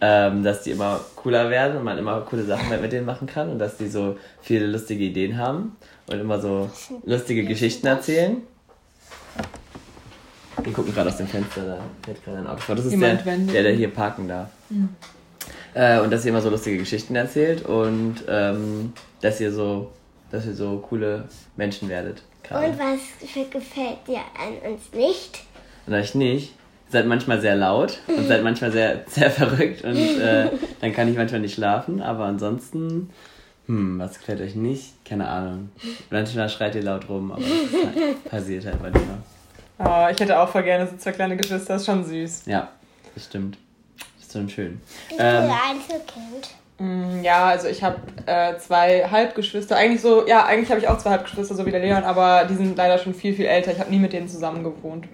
Ähm, dass die immer cooler werden und man immer coole Sachen mit denen machen kann und dass die so viele lustige Ideen haben und immer so lustige Geschichten erzählen. Die gucken gerade aus dem Fenster, da fällt gerade ein Auto vor. Das ist der, der, der hier parken darf. Mhm. Äh, und dass ihr immer so lustige Geschichten erzählt und ähm, dass ihr so, dass ihr so coole Menschen werdet. Grade. Und was gefällt dir an uns nicht? Und euch nicht? Seid manchmal sehr laut und seid manchmal sehr, sehr verrückt und äh, dann kann ich manchmal nicht schlafen, aber ansonsten, hm, was gefällt euch nicht? Keine Ahnung. Manchmal schreit ihr laut rum, aber das passiert halt manchmal. Oh, ich hätte auch voll gerne so zwei kleine Geschwister, das ist schon süß. Ja, das stimmt. Das ist schon schön. Ich bin ähm, Einzelkind. Mm, ja, also ich habe äh, zwei Halbgeschwister. Eigentlich so, ja, eigentlich habe ich auch zwei Halbgeschwister, so wie der Leon, aber die sind leider schon viel, viel älter. Ich habe nie mit denen zusammen gewohnt.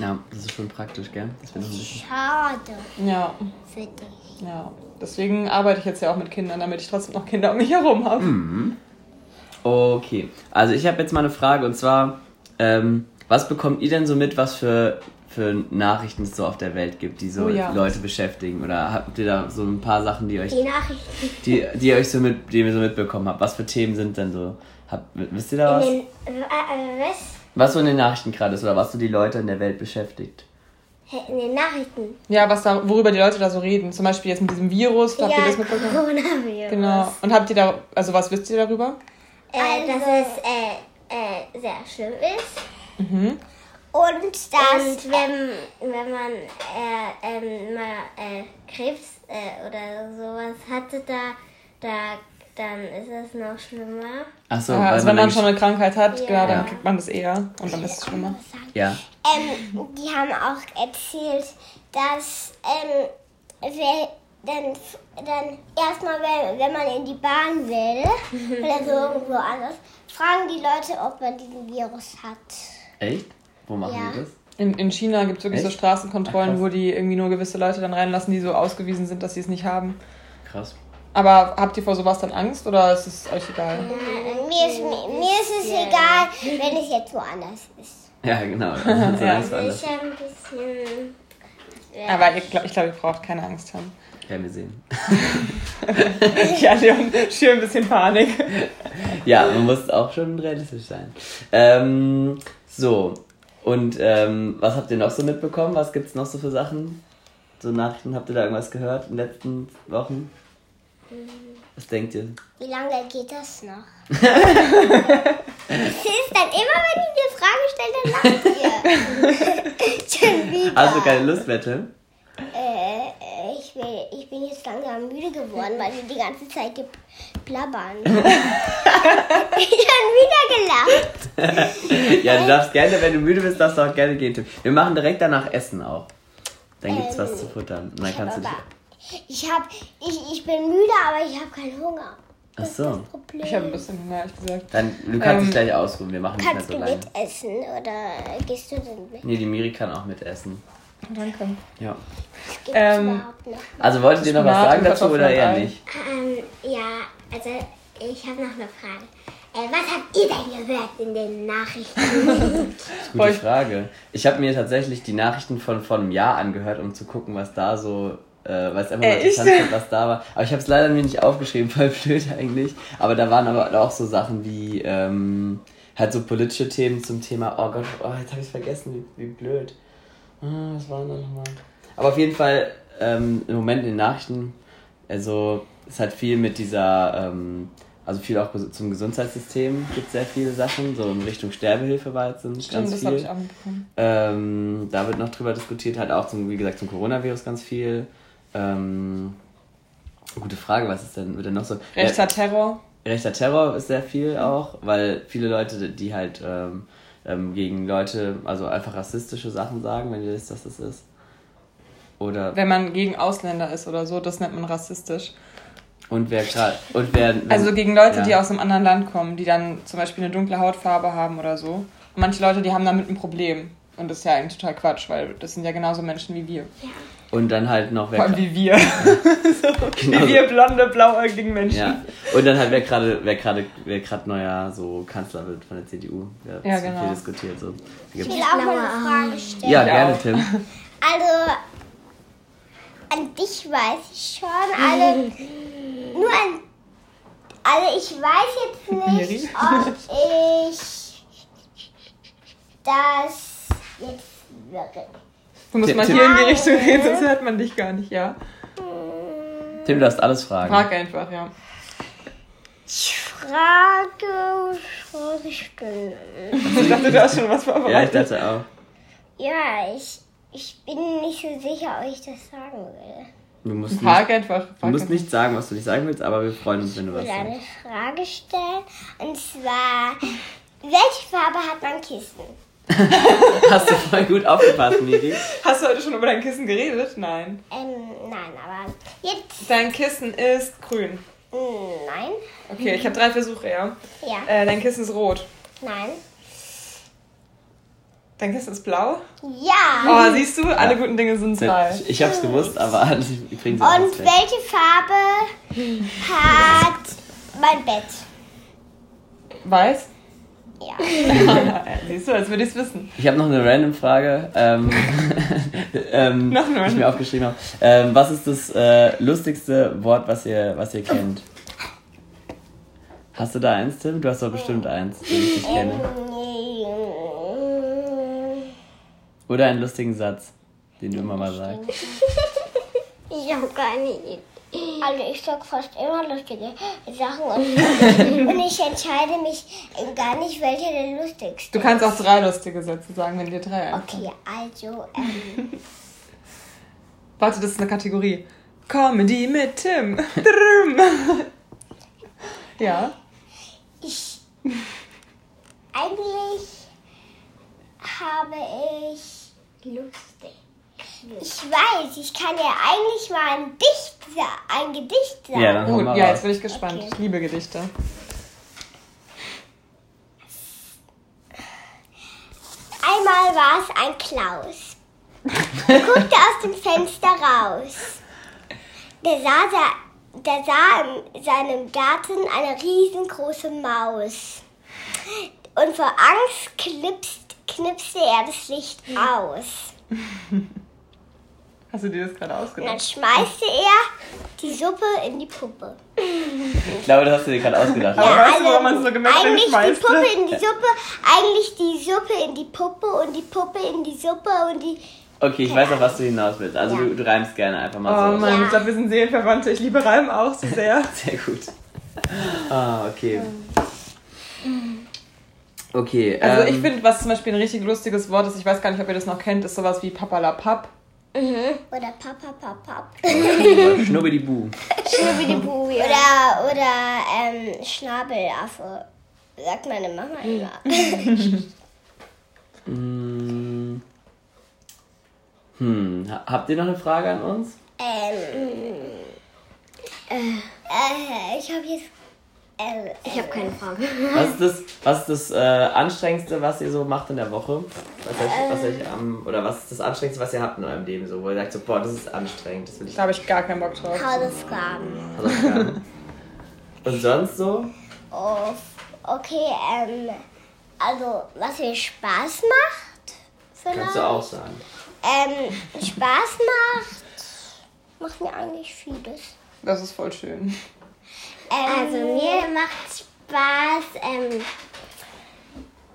Ja, das ist schon praktisch, gell? Schade. Ja. Für dich. Ja. Deswegen arbeite ich jetzt ja auch mit Kindern, damit ich trotzdem noch Kinder um mich herum habe. Mhm. Okay. Also ich habe jetzt mal eine Frage und zwar, ähm, was bekommt ihr denn so mit, was für, für Nachrichten es so auf der Welt gibt, die so oh, ja. Leute beschäftigen? Oder habt ihr da so ein paar Sachen, die euch. Die Nachrichten. Die, die ihr euch so mit, die ihr so mitbekommen habt? Was für Themen sind denn so? Habt, wisst ihr da was? In den, äh, äh, was? Was so in den Nachrichten gerade ist oder was so die Leute in der Welt beschäftigt. In den Nachrichten. Ja, was da, worüber die Leute da so reden. Zum Beispiel jetzt mit diesem Virus. Habt ja, ihr das mitbekommen? Coronavirus. Genau. Und habt ihr da, also was wisst ihr darüber? Äh, dass es äh, äh, sehr schlimm ist. Mhm. Und dass. Und wenn, wenn man äh, ähm, mal äh, Krebs äh, oder sowas hatte, da, da dann ist es noch schlimmer. Ach so, also wenn man schon eine Krankheit hat, ja. genau, dann kriegt man das eher und dann ist es schlimmer. Ja. Ähm, die haben auch erzählt, dass ähm, wer, dann, dann erstmal, wenn, wenn man in die Bahn will oder so irgendwo anders, fragen die Leute, ob man diesen Virus hat. Echt? Wo machen ja. die das? In, in China gibt es wirklich Echt? so Straßenkontrollen, Ach, wo die irgendwie nur gewisse Leute dann reinlassen, die so ausgewiesen sind, dass sie es nicht haben. Krass. Aber habt ihr vor sowas dann Angst oder ist es euch egal? Äh, mir, ist, mir, mir ist es egal, wenn es jetzt woanders ist. Ja, genau. Also ja. ist ein bisschen. Aber ich glaube, glaub, ihr braucht keine Angst haben. Ja, wir sehen. ja, Leon, schön ein bisschen Panik. ja, man muss auch schon realistisch sein. Ähm, so, und ähm, was habt ihr noch so mitbekommen? Was gibt es noch so für Sachen? So Nachrichten, habt ihr da irgendwas gehört in den letzten Wochen? Was denkt ihr? Wie lange geht das noch? es ist dann immer, wenn ich dir Fragen stelle, dann lacht ihr. Schon wieder. Also keine Lustwette? Äh, ich, will, ich bin jetzt langsam müde geworden, weil wir die ganze Zeit plappern. ich habe wieder gelacht. ja, du darfst gerne, wenn du müde bist, darfst du auch gerne gehen. Wir machen direkt danach Essen auch. Dann gibt's ähm, was zu futtern. Und dann kannst du dich ich, hab, ich, ich bin müde, aber ich habe keinen Hunger. Ach so. Ich habe ein bisschen Hunger, ehrlich gesagt. Dann, du kannst ähm, dich gleich ausruhen, wir machen nicht mehr so lange. Kannst du mitessen oder gehst du denn mit? Nee, die Miri kann auch mitessen. Danke. Ja. Ähm, also wolltet ihr noch was sagen dazu oder eher nicht? Ähm, ja, also ich habe noch eine Frage. Äh, was habt ihr denn gehört in den Nachrichten? das ist gute Frage. Ich habe mir tatsächlich die Nachrichten von vor einem Jahr angehört, um zu gucken, was da so äh, weil es einfach mal interessant fand, was da war. Aber ich habe es leider mir nicht aufgeschrieben, voll blöd eigentlich. Aber da waren aber auch so Sachen wie ähm, halt so politische Themen zum Thema, oh Gott, oh, jetzt habe ich es vergessen, wie, wie blöd. Ah, was war denn da nochmal? Aber auf jeden Fall ähm, im Moment in den Nachrichten, also es hat viel mit dieser, ähm, also viel auch zum Gesundheitssystem gibt sehr viele Sachen, so in Richtung Sterbehilfe war jetzt Stimmt, ganz das viel. Ich auch ähm, da wird noch drüber diskutiert, halt auch zum, wie gesagt, zum Coronavirus ganz viel. Ähm, gute Frage, was ist denn, wird denn noch so? Rechter Terror. Rechter Terror ist sehr viel auch, weil viele Leute, die halt ähm, ähm, gegen Leute, also einfach rassistische Sachen sagen, wenn ihr wisst, dass das ist. Oder wenn man gegen Ausländer ist oder so, das nennt man rassistisch. Und wer gerade und wer wenn, also gegen Leute, ja. die aus einem anderen Land kommen, die dann zum Beispiel eine dunkle Hautfarbe haben oder so. Und manche Leute, die haben damit ein Problem. Und das ist ja eigentlich total Quatsch, weil das sind ja genauso Menschen wie wir. Ja. Und dann halt noch wer. Vor allem wie wir. so, genau. Wie wir blonde, blauäugigen Menschen. Ja. Und dann halt wer gerade wer gerade wer gerade neuer so Kanzler wird von der CDU. Wer ja, genau. viel diskutiert so. Ich will auch mal eine Frage stellen. Ja, gerne, Tim. Also an dich weiß ich schon, alle nur an also ich weiß jetzt nicht, ob ich das jetzt Du musst Tim, mal hier in die Richtung reden, sonst hört man dich gar nicht, ja. Tim, du darfst alles fragen. Frag einfach, ja. Ich frage, Frage stellen. Ich dachte, du hast schon was vorbereitet. Ja, ich dachte auch. Ja, ich, ich bin nicht so sicher, ob ich das sagen will. Du musst, frag nicht, einfach, frag du musst einfach. nicht sagen, was du nicht sagen willst, aber wir freuen uns, wenn du was sagst. Ich will eine Frage stellen. Und zwar, welche Farbe hat mein Kissen? Hast du voll gut aufgepasst, Miri. Hast du heute schon über dein Kissen geredet? Nein. Ähm, nein, aber jetzt. Dein Kissen ist grün. Nein. Okay, ich habe drei Versuche, ja? Ja. Äh, dein Kissen ist rot. Nein. Dein Kissen ist blau? Ja. Oh, siehst du, alle guten Dinge sind zwei. Ich, ich hab's gewusst, aber ich bring sie Und welche Farbe hat mein Bett? Weiß? Ja. Siehst du, als würde ich es wissen. Ich habe noch eine random Frage, ähm, ähm, noch eine die ich mir aufgeschrieben habe. Ähm, was ist das äh, lustigste Wort, was ihr, was ihr kennt? Hast du da eins, Tim? Du hast doch bestimmt eins, den ich nicht kenne. Oder einen lustigen Satz, den du immer mal sagst. Ich habe keine Idee. Also ich sag fast immer lustige Sachen und, und ich entscheide mich gar nicht, welche der lustigste. Du kannst auch drei lustige Sätze sagen, wenn dir drei einfallen. Okay, also... Ähm, Warte, das ist eine Kategorie. Comedy mit Tim. ja. Ich... Eigentlich habe ich lustig. Ich weiß, ich kann ja eigentlich mal ein, Dicht, ein Gedicht sagen. Ja, dann Gut, ja jetzt bin ich gespannt. Okay. Ich liebe Gedichte. Einmal war es ein Klaus. Er guckte aus dem Fenster raus. Der sah, der sah in seinem Garten eine riesengroße Maus. Und vor Angst knipst, knipste er das Licht aus. Hast du dir das gerade ausgedacht? Dann schmeißte er die Suppe in die Puppe. Ich glaube, das hast du dir gerade ausgedacht. Ja, Aber weißt du, warum man es so gemerkt Eigentlich die Puppe in die Suppe, eigentlich die Suppe in die Puppe und die Puppe in die Suppe und die... Okay, ich weiß auch, was du hinaus willst. Also ja. du, du, reimst gerne einfach mal oh, so. Oh Mann, ja. ich glaube, wir sind Seelenverwandte. Ich liebe Reimen auch so sehr. sehr gut. Ah, okay. Okay. Also ähm, ich finde, was zum Beispiel ein richtig lustiges Wort ist, ich weiß gar nicht, ob ihr das noch kennt, ist sowas wie Papalapap. Mhm. Oder Papa Papa. Schnubbidibu. Schnubbidibu, ja. Oder, oder ähm, Schnabelaffe. Sagt meine Mama immer. Mm. hm. Habt ihr noch eine Frage an uns? Ähm. Äh, äh, ich habe jetzt ich habe keine Frage. Was ist das, was ist das äh, Anstrengendste, was ihr so macht in der Woche? Was euch, was euch, ähm, oder was ist das Anstrengendste, was ihr habt in eurem Leben? So, wo ihr sagt, so, boah, das ist anstrengend. Das will ich da habe ich gar keinen Bock drauf. Hausaufgaben. Hausaufgaben. Und sonst so? Oh, okay, ähm, also was mir Spaß macht. Vielleicht. Kannst du auch sagen. Ähm, Spaß macht, macht mir eigentlich vieles. Das ist voll schön. Also mir macht Spaß, ähm,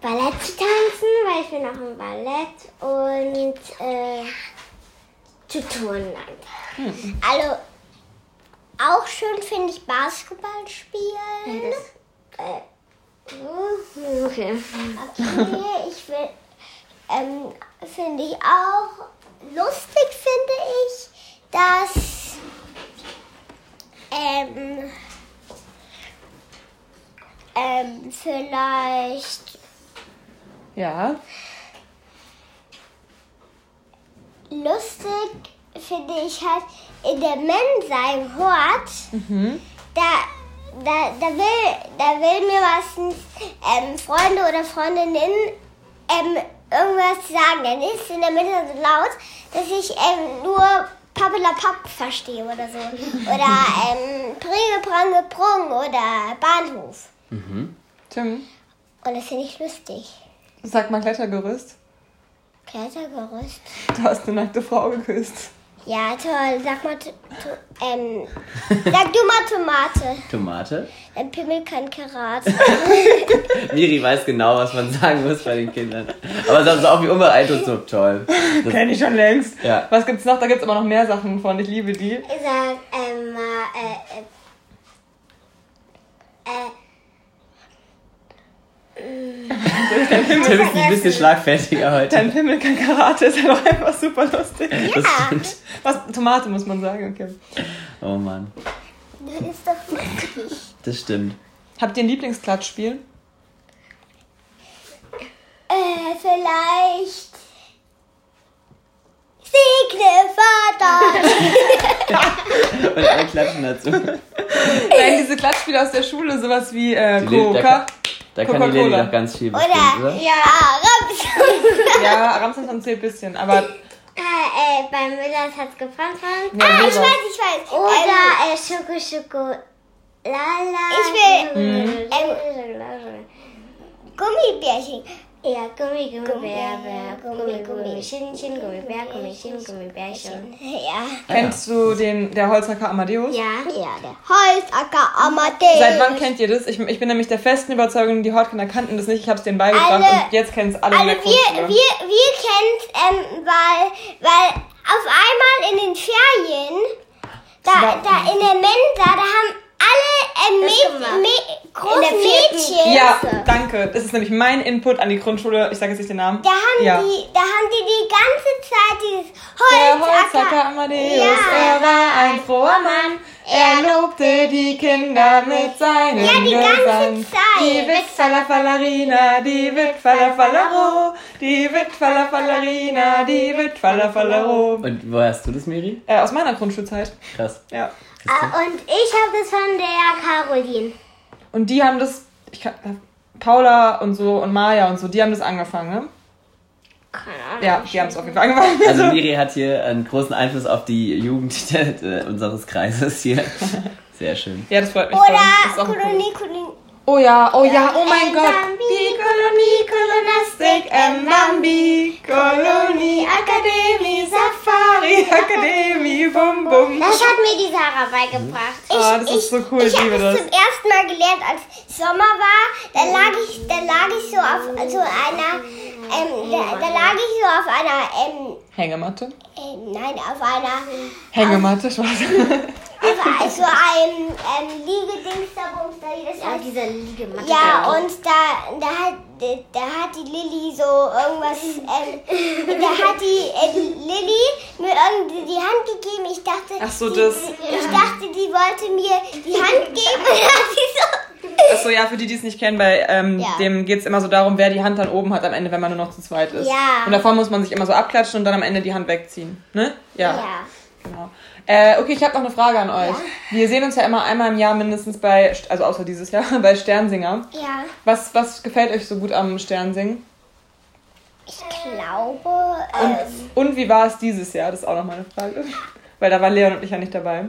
Ballett zu tanzen, weil ich bin noch im Ballett und äh, zu turnen. Hm. Also auch schön finde ich Basketball spielen. Ja, äh, okay. okay, ich will, ähm, finde ich auch lustig, finde ich, dass ähm, ähm, vielleicht. Ja. Lustig finde ich halt in der Mensa im Hort. Mhm. Da, da, da, will, da will mir was ähm, Freunde oder Freundinnen ähm, irgendwas sagen. Dann ist in der Mitte so laut, dass ich ähm, nur Pappelapapp verstehe oder so. Oder ähm, Pringe, Prange, Prung oder Bahnhof. Mhm. Tim? Und das finde ich lustig. Sag mal Klettergerüst. Klettergerüst? Du hast eine nackte Frau geküsst. Ja, toll. Sag mal, ähm, sag du mal Tomate. Tomate? Ein Pimmel kann Karat. Miri weiß genau, was man sagen muss bei den Kindern. Aber das ist auch wie unbeeindruckt so toll. Kenn ich schon längst. Ja. Was gibt's noch? Da gibt's immer noch mehr Sachen von. Ich liebe die. Ich sag, ähm, äh, äh, Tim ist ein bisschen schlagfertiger heute. Dein Pimmel kann Karate ist einfach, einfach super lustig. Ja. Was, Tomate muss man sagen, okay. Oh Mann. Das ist doch lustig. Das stimmt. Habt ihr ein Lieblingsklatschspiel? Äh, vielleicht. Segne Vater! Und alle klatschen dazu. Nein, diese Klatschspiele aus der Schule, sowas wie äh, Coca. Da kann die Lady noch ganz viel bestimmt, oder? oder? Ja, Ramson. ja, Ramson zählt ein bisschen, aber... Äh, äh, beim Müllers hat's gebrannt. Ja, ah, ich weiß, ich weiß. Oder ähm, äh, Schoko Schoko. Lala. Ich will... Mhm. Ähm, Gummibärchen. Ja, Gummi, Gummibär, Bär, Gummi, Gummi, Schinchen, Gummibär, Gummischen, Gummibärchen. Ja. Kennst du den, der Holzacker Amadeus? Ja. Ja, der Holzacker Amadeus. Seit wann kennt ihr das? Ich, ich bin nämlich der festen Überzeugung, die Hortkinder kannten das nicht. Ich habe es denen beigebracht alle, und jetzt kennen es alle der wir, wir, wir kennen es, ähm, weil, weil auf einmal in den Ferien, da, da in der Mensa, da haben alle äh, Mäd Mäd großen Mädchen. Ja, danke. Das ist nämlich mein Input an die Grundschule. Ich sage jetzt nicht den Namen. Da haben, ja. die, da haben die die ganze Zeit dieses Holzacker. Der Holzacker Amadeus, ja. er war ein froher Mann. Er lobte die Kinder mit seinem ja, die Gesang. Ganze Zeit. Die Fallerina, die Fallero, die Fallerina, die Fallero. Und wo hast du das, Miri? Äh, aus meiner Grundschulzeit. Krass. Ja. Ah, und ich habe das von der Caroline. Und die haben das, ich kann, Paula und so und Maja und so, die haben das angefangen, ne? Keine Ahnung. Ja, die haben es auf jeden Fall angefangen. Also Miri hat hier einen großen Einfluss auf die Jugend unseres Kreises hier. Sehr schön. Ja, das freut mich. Oder Kolonie, Kolonie. Oh ja, oh ja, oh mein Gott. Die Kolonie, Kolonastik, Mbambi, Kolonie, Akademie, Safari, Akademie, Bum Bum. Das hat mir die Sarah beigebracht. Ich, ah, das ist so cool, ich, ich habe das zum ersten Mal gelernt, als Sommer war. Da lag ich, da lag ich so auf so einer, ähm, da, da lag ich so auf einer, ähm, Hängematte? Äh, nein, auf einer. Hängematte, Spaß. Also ein ähm, Liegedings da, da jedes Ja, dieser Liegematte. Ja, und da, da, hat, da hat die Lilly so irgendwas. Ähm, da hat die äh, Lilly mir irgendwie die Hand gegeben. Ich dachte. Ach so, die, das. Ich dachte, die wollte mir die Hand geben. Und hat sie so. Achso, ja, für die, die es nicht kennen, bei ähm, ja. dem geht es immer so darum, wer die Hand dann oben hat am Ende, wenn man nur noch zu zweit ist. Ja. Und davor muss man sich immer so abklatschen und dann am Ende die Hand wegziehen. Ne? Ja. Ja. Genau. Äh, okay, ich habe noch eine Frage an euch. Ja? Wir sehen uns ja immer einmal im Jahr mindestens bei, also außer dieses Jahr, bei Sternsinger. Ja. Was, was gefällt euch so gut am Sternsingen? Ich glaube. Und, ähm, und wie war es dieses Jahr? Das ist auch noch meine Frage. Weil da war Leon und ich ja nicht dabei.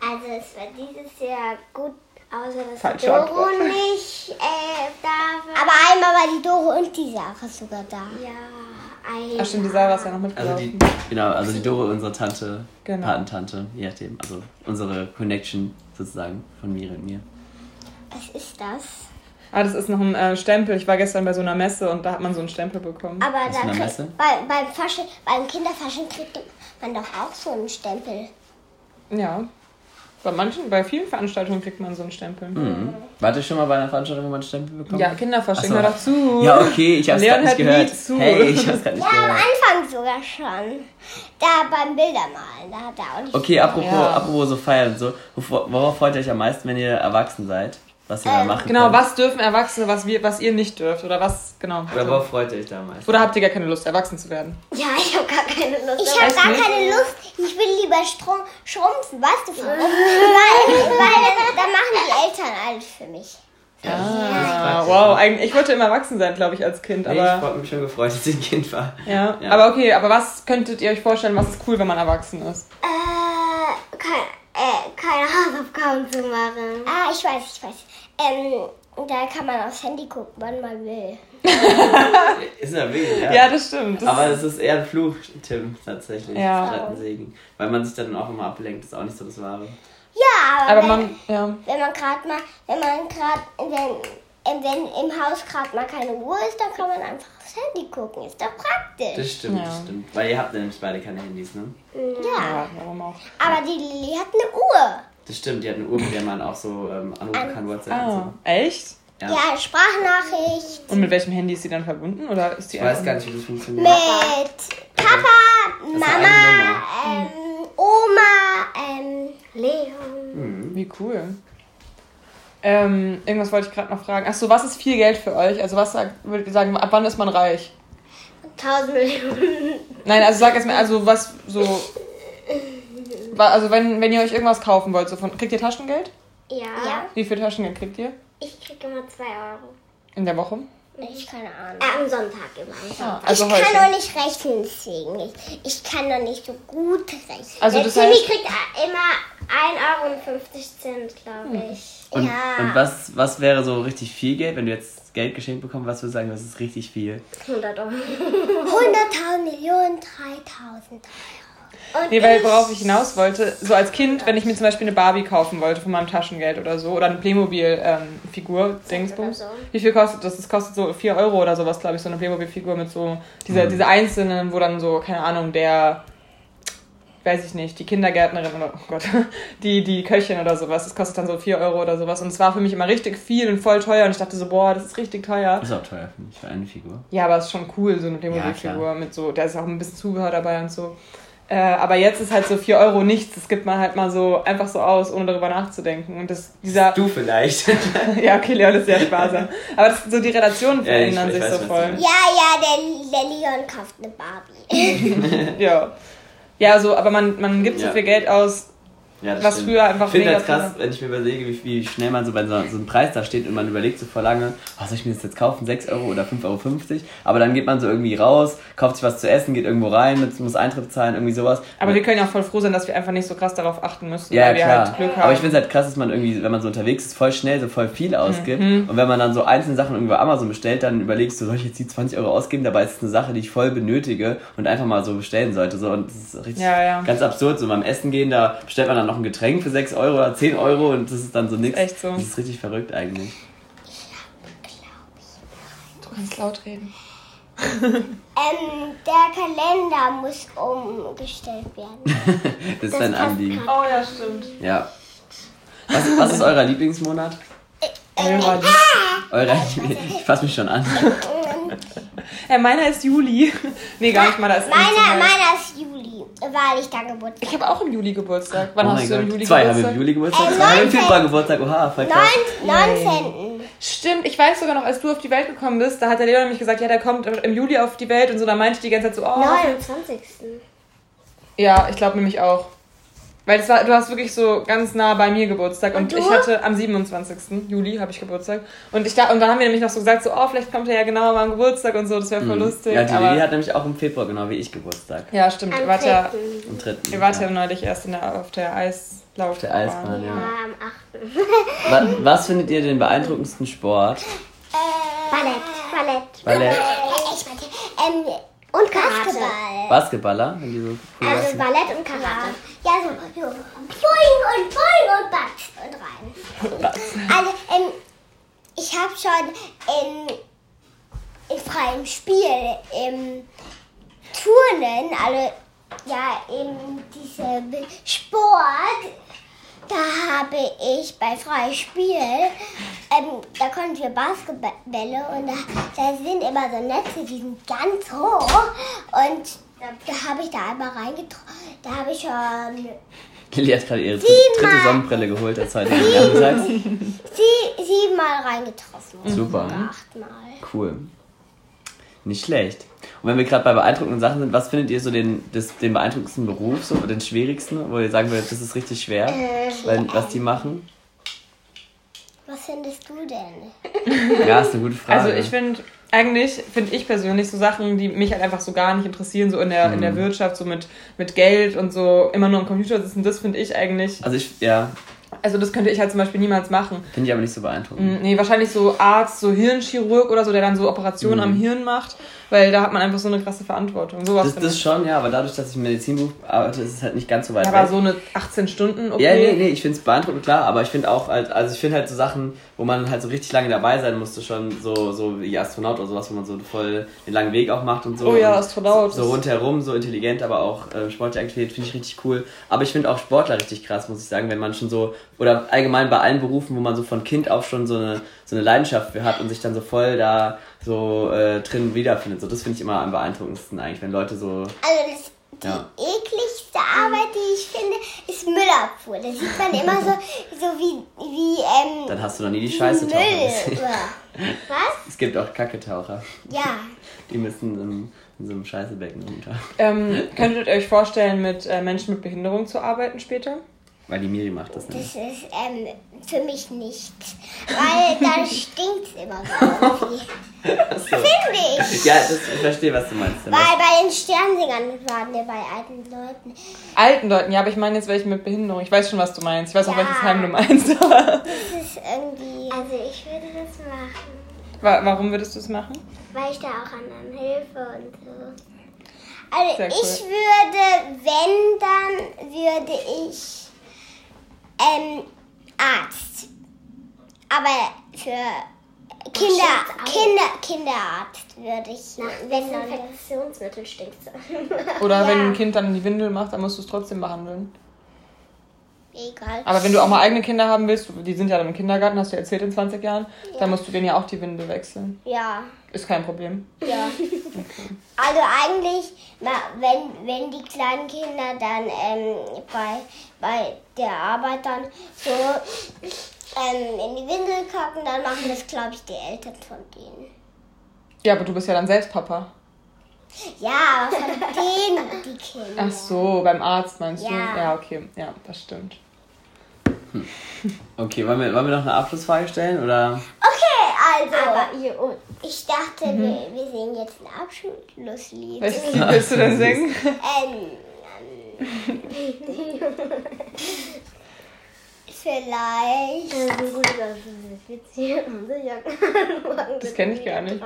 Also es war dieses Jahr gut, außer dass Falsche Doro Antwort. nicht äh, da war. Aber einmal war die Doro und die Sarah sogar da. Ja. Ach stimmt, die Sarah ist ja noch mitgelaufen. Also die, genau, also die Doro, unsere Tante, genau. Patentante, je nachdem. Also unsere Connection sozusagen von Miri und mir. Was ist das? Ah, das ist noch ein äh, Stempel. Ich war gestern bei so einer Messe und da hat man so einen Stempel bekommen. Aber Was da Messe? Bei, beim, Fasching, beim Kinderfasching kriegt man doch auch so einen Stempel. Ja. Bei manchen, bei vielen Veranstaltungen kriegt man so einen Stempel. Mhm. Warte ich schon mal bei einer Veranstaltung, wo man einen Stempel bekommt? Ja, Kinderfasching, so. hör doch zu. Ja, okay, ich hab's gerade nicht gehört. Zu. Hey, ich hab's gerade nicht ja, gehört. am Anfang sogar schon. Da beim Bildermalen, da hat er auch nicht Okay, apropos, ja. apropos so feiern und so. Worauf freut ihr euch am meisten, wenn ihr erwachsen seid? Was ihr ähm, da machen Genau, könnt. was dürfen Erwachsene, was, wir, was ihr nicht dürft? Oder was, genau. Oder worauf freut ihr euch damals? Oder habt ihr gar keine Lust, erwachsen zu werden? Ja, ich habe gar keine Lust. Ich habe gar nicht? keine Lust. Ich will lieber Strom, schrumpfen, weißt du, weil, weil da machen die Eltern alles für mich. Ah, wow. Eigentlich, ich wollte immer erwachsen sein, glaube ich, als Kind. Aber nee, ich habe mich schon gefreut, dass ich ein Kind war. Ja. ja. aber okay, aber was könntet ihr euch vorstellen, was ist cool, wenn man erwachsen ist? Äh, kein, äh, keine Hausaufgaben zu machen. Ah, ich weiß, ich weiß. Ähm, da kann man aufs Handy gucken, wann man will. ist ja wirklich, ja. Ja, das stimmt. Das Aber es ist eher ein Fluch, Tim, tatsächlich. Ja. Segen. Weil man sich dann auch immer ablenkt, ist auch nicht so das Wahre. Ja, aber, aber wenn, man, ja. wenn man gerade mal, wenn man gerade, wenn, wenn im Haus gerade mal keine Uhr ist, dann kann man einfach aufs Handy gucken. Ist doch praktisch. Das stimmt, ja. das stimmt. Weil ihr habt nämlich beide keine Handys, ne? Ja. ja warum auch? Aber die Lili hat eine Uhr. Das stimmt, die hat eine Uhr, mit der man auch so ähm, anrufen kann, WhatsApp ah, und so. Echt? Ja. ja, Sprachnachricht. Und mit welchem Handy ist sie dann verbunden? Oder ist die ich weiß gar nicht, wie das funktioniert. Mit Papa, Mama, ähm, Oma, ähm, Leon. Mhm. Wie cool. Ähm, irgendwas wollte ich gerade noch fragen. Achso, was ist viel Geld für euch? Also was würdet ihr sagen, ab wann ist man reich? 1000 Millionen. Nein, also sag erstmal, also was so also wenn, wenn ihr euch irgendwas kaufen wollt, so von, kriegt ihr Taschengeld? Ja. ja. Wie viel Taschengeld kriegt ihr? Ich kriege immer 2 Euro. In der Woche? Ich keine Ahnung. Äh, am Sonntag immer. Am Sonntag. Ah, also ich heute. kann noch nicht rechnen, deswegen. Ich, ich kann noch nicht so gut rechnen. Also der das Timmy heißt, kriegt immer 1,50 Euro, glaube hm. ich. Und, ja. und was, was wäre so richtig viel Geld, wenn du jetzt Geld geschenkt bekommst? Was würdest du sagen, das ist richtig viel? 100 Euro. 100.000 Millionen, 3.000 Euro. Und nee, weil worauf ich hinaus wollte, so als Kind, wenn ich mir zum Beispiel eine Barbie kaufen wollte von meinem Taschengeld oder so, oder eine Playmobil-Figur, ähm, Dingsbums. So. Wie viel kostet das? Das kostet so 4 Euro oder sowas, glaube ich, so eine Playmobil-Figur mit so, diese, mhm. diese einzelnen, wo dann so, keine Ahnung, der, weiß ich nicht, die Kindergärtnerin oder, oh Gott, die, die Köchin oder sowas, das kostet dann so 4 Euro oder sowas. Und es war für mich immer richtig viel und voll teuer und ich dachte so, boah, das ist richtig teuer. Das ist auch teuer, finde ich, für eine Figur. Ja, aber es ist schon cool, so eine Playmobil-Figur ja, mit so, da ist auch ein bisschen Zubehör dabei und so. Äh, aber jetzt ist halt so 4 Euro nichts. Das gibt man halt mal so einfach so aus, ohne darüber nachzudenken. Und das, dieser. Du vielleicht. ja, okay, Leon ist sehr sparsam. Aber das, so die Relationen verändern ja, ich, ich sich weiß, so voll. Ja, ja, der, der Leon kauft eine Barbie. ja. Ja, so, aber man, man gibt ja. so viel Geld aus, ja, das was stimmt. früher einfach Ich finde das krass, wenn ich mir überlege, wie, wie schnell man so bei so, so einem Preis da steht und man überlegt so vor lange, oh, soll ich mir das jetzt kaufen, 6 Euro oder 5,50 Euro? Aber dann geht man so irgendwie raus, kauft sich was zu essen, geht irgendwo rein, muss Eintritt zahlen, irgendwie sowas. Aber und wir können ja auch voll froh sein, dass wir einfach nicht so krass darauf achten müssen, ja, weil klar. wir halt Glück haben. Aber ich finde es halt krass, dass man irgendwie, wenn man so unterwegs ist, voll schnell so voll viel ausgibt. Mhm. Und wenn man dann so einzelne Sachen irgendwo Amazon bestellt, dann überlegst du, soll ich jetzt die 20 Euro ausgeben? Dabei ist es eine Sache, die ich voll benötige und einfach mal so bestellen sollte. So, und das ist richtig ja, ja. ganz absurd. So beim Essen gehen, da bestellt man dann noch ein Getränk für 6 Euro oder 10 Euro und das ist dann so nichts. Echt so. Das ist richtig verrückt eigentlich. Du kannst laut reden. ähm, der Kalender muss umgestellt werden. das ist dein Anliegen. Oh ja, stimmt. Ja. Was, was ist euer Lieblingsmonat? Äh, äh, Eurer Lieblingsmonat. Ich fasse mich schon an. Ja, meiner ist Juli. nee, gar nicht mal. ist meiner, meiner ist Juli, weil ich da Geburtstag Ich habe auch im Juli Geburtstag. Wann oh hast du im Juli Zwei Geburtstag? Zwei haben im Juli Geburtstag, äh, zwei haben im Februar Geburtstag. Oha, voll krass. 19. Stimmt, ich weiß sogar noch, als du auf die Welt gekommen bist, da hat der Leon nämlich gesagt, ja, der kommt im Juli auf die Welt und so, da meinte ich die ganze Zeit so, oh. 29. Ja, ich glaube nämlich auch. Weil das war, du hast wirklich so ganz nah bei mir Geburtstag und, und ich hatte am 27. Juli habe ich Geburtstag und ich da und dann haben wir nämlich noch so gesagt so oh vielleicht kommt er ja genau an meinem Geburtstag und so das wäre voll mhm. lustig. Ja, die Lili hat nämlich auch im Februar genau wie ich Geburtstag. Ja stimmt. Ihr wart ja am 3. Ihr wart ja neulich erst in der, auf der Eislauf. Auf der Eisbahn, ja. ja. am 8. was, was findet ihr den beeindruckendsten Sport? Äh, Ballett. Ballett. Ballett. Äh, ich meinte, ähm, und Basketball. Basketballer? Wenn die so cool also Ballett und Karate. Ja, so, so boing und boing und batz und rein. Also, ähm, ich habe schon in, in freiem Spiel im Turnen, also ja, in diesem Sport da habe ich bei Freies Spiel, ähm, da konnten wir Basketbälle und da, da sind immer so Netze, die sind ganz hoch. Und da, da habe ich da einmal reingetroffen. Da habe ich schon. Lilly hat gerade ihre dritte Sonnenbrille geholt, als heute sieben, sie, siebenmal reingetroffen. Super. achtmal. Cool. Nicht schlecht. Und wenn wir gerade bei beeindruckenden Sachen sind, was findet ihr so den, das, den beeindruckendsten Beruf, so, den schwierigsten, wo ihr sagen würdet, das ist richtig schwer, äh, weil, was die machen? Was findest du denn? Ja, ist eine gute Frage. Also ich finde, eigentlich finde ich persönlich so Sachen, die mich halt einfach so gar nicht interessieren, so in der, mhm. in der mhm. Wirtschaft, so mit, mit Geld und so immer nur am Computer sitzen, das finde ich eigentlich. Also ich, ja. Also das könnte ich halt zum Beispiel niemals machen. Finde ich aber nicht so beeindruckend. Mm, nee, wahrscheinlich so Arzt, so Hirnchirurg oder so, der dann so Operationen mhm. am Hirn macht, weil da hat man einfach so eine krasse Verantwortung. Sowas das, das schon, ja, aber dadurch, dass ich im Medizinbuch arbeite, ist es halt nicht ganz so weit ja, weg. Aber so eine 18 Stunden okay. Ja, nee, nee, ich finde es beeindruckend, klar, aber ich finde auch halt, also ich finde halt so Sachen, wo man halt so richtig lange dabei sein musste, schon so, so wie Astronaut oder sowas, wo man so voll den langen Weg auch macht und so. Oh ja, Astronaut. So, so rundherum, so intelligent, aber auch äh, sportliche Aktivität finde ich richtig cool. Aber ich finde auch Sportler richtig krass, muss ich sagen, wenn man schon so, oder allgemein bei allen Berufen, wo man so von Kind auf schon so eine, so eine Leidenschaft für hat und sich dann so voll da so äh, drin wiederfindet. So, das finde ich immer am beeindruckendsten eigentlich, wenn Leute so. Also das, die ja. ekligste Arbeit, die ich finde, ist Müllabfuhr. Da sieht man immer so, so wie, wie ähm, Dann hast du noch nie die Scheiße Müll. Was? Es gibt auch Kacketaucher. Ja. Die müssen in, in so einem Scheißebecken runter. Ähm, könntet ihr euch vorstellen, mit äh, Menschen mit Behinderung zu arbeiten später? Weil die Miri macht das nicht. Das ist ähm, für mich nicht. Weil da stinkt es immer so. so. Finde ich. Ja, das, ich verstehe, was du meinst. Weil bei den Sternsingern waren wir bei alten Leuten. Alten Leuten, ja, aber ich meine jetzt welche mit Behinderung. Ich weiß schon, was du meinst. Ich weiß ja. auch, welches Heim du meinst. das ist irgendwie. Also, ich würde das machen. Warum würdest du es machen? Weil ich da auch anderen helfe und so. Also, cool. ich würde, wenn, dann würde ich ähm, Arzt. Aber für Kinder, Kinder, Kinderarzt würde ich. Nach Desinfektionsmittel stinkt Oder ja. wenn ein Kind dann in die Windel macht, dann musst du es trotzdem behandeln. Egal. Aber wenn du auch mal eigene Kinder haben willst, die sind ja dann im Kindergarten, hast du erzählt in 20 Jahren, ja. dann musst du denen ja auch die Windel wechseln. Ja. Ist kein Problem. Ja. Okay. Also eigentlich, wenn, wenn die kleinen Kinder dann ähm, bei, bei der Arbeit dann so ähm, in die Windel kacken, dann machen das, glaube ich, die Eltern von denen. Ja, aber du bist ja dann selbst Papa. Ja, aber von denen die Kinder. Ach so, beim Arzt meinst ja. du? Ja, okay. Ja, das stimmt. Hm. Okay, wollen wir, wollen wir noch eine Abschlussfrage stellen? Oder? Okay, also. Aber ich dachte, mhm. wir, wir singen jetzt ein Abschlusslied. Welches Lied willst du denn singen? ähm, Vielleicht. Das kenne ich gar nicht.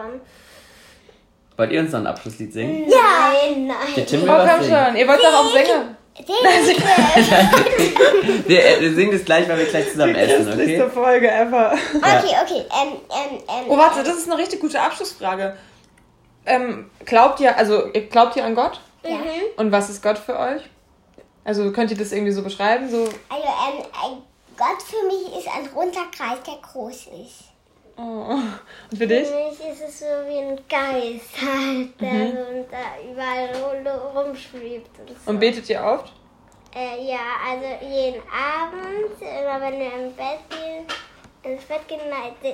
Wollt ihr uns noch ein Abschlusslied singen? Nein, nein. Der Tim will oh, komm schon. Ihr wollt doch auch Sänger. wir, wir singen das gleich, weil wir gleich zusammen Die essen, okay? Nächste Folge ever. Okay, okay. Ähm, ähm, ähm, oh, warte, das ist eine richtig gute Abschlussfrage. Ähm, glaubt ihr, also glaubt ihr an Gott? Ja. Und was ist Gott für euch? Also könnt ihr das irgendwie so beschreiben? So? Also ähm, Gott für mich ist ein runder Kreis, der groß ist. Oh. Und für dich? Für mich ist es so wie ein Geist halt, der mhm. so da überall rumschwebt. Und, so. und betet ihr oft? Äh, ja, also jeden Abend, immer wenn wir im Bett gehen, ins Bett gehen,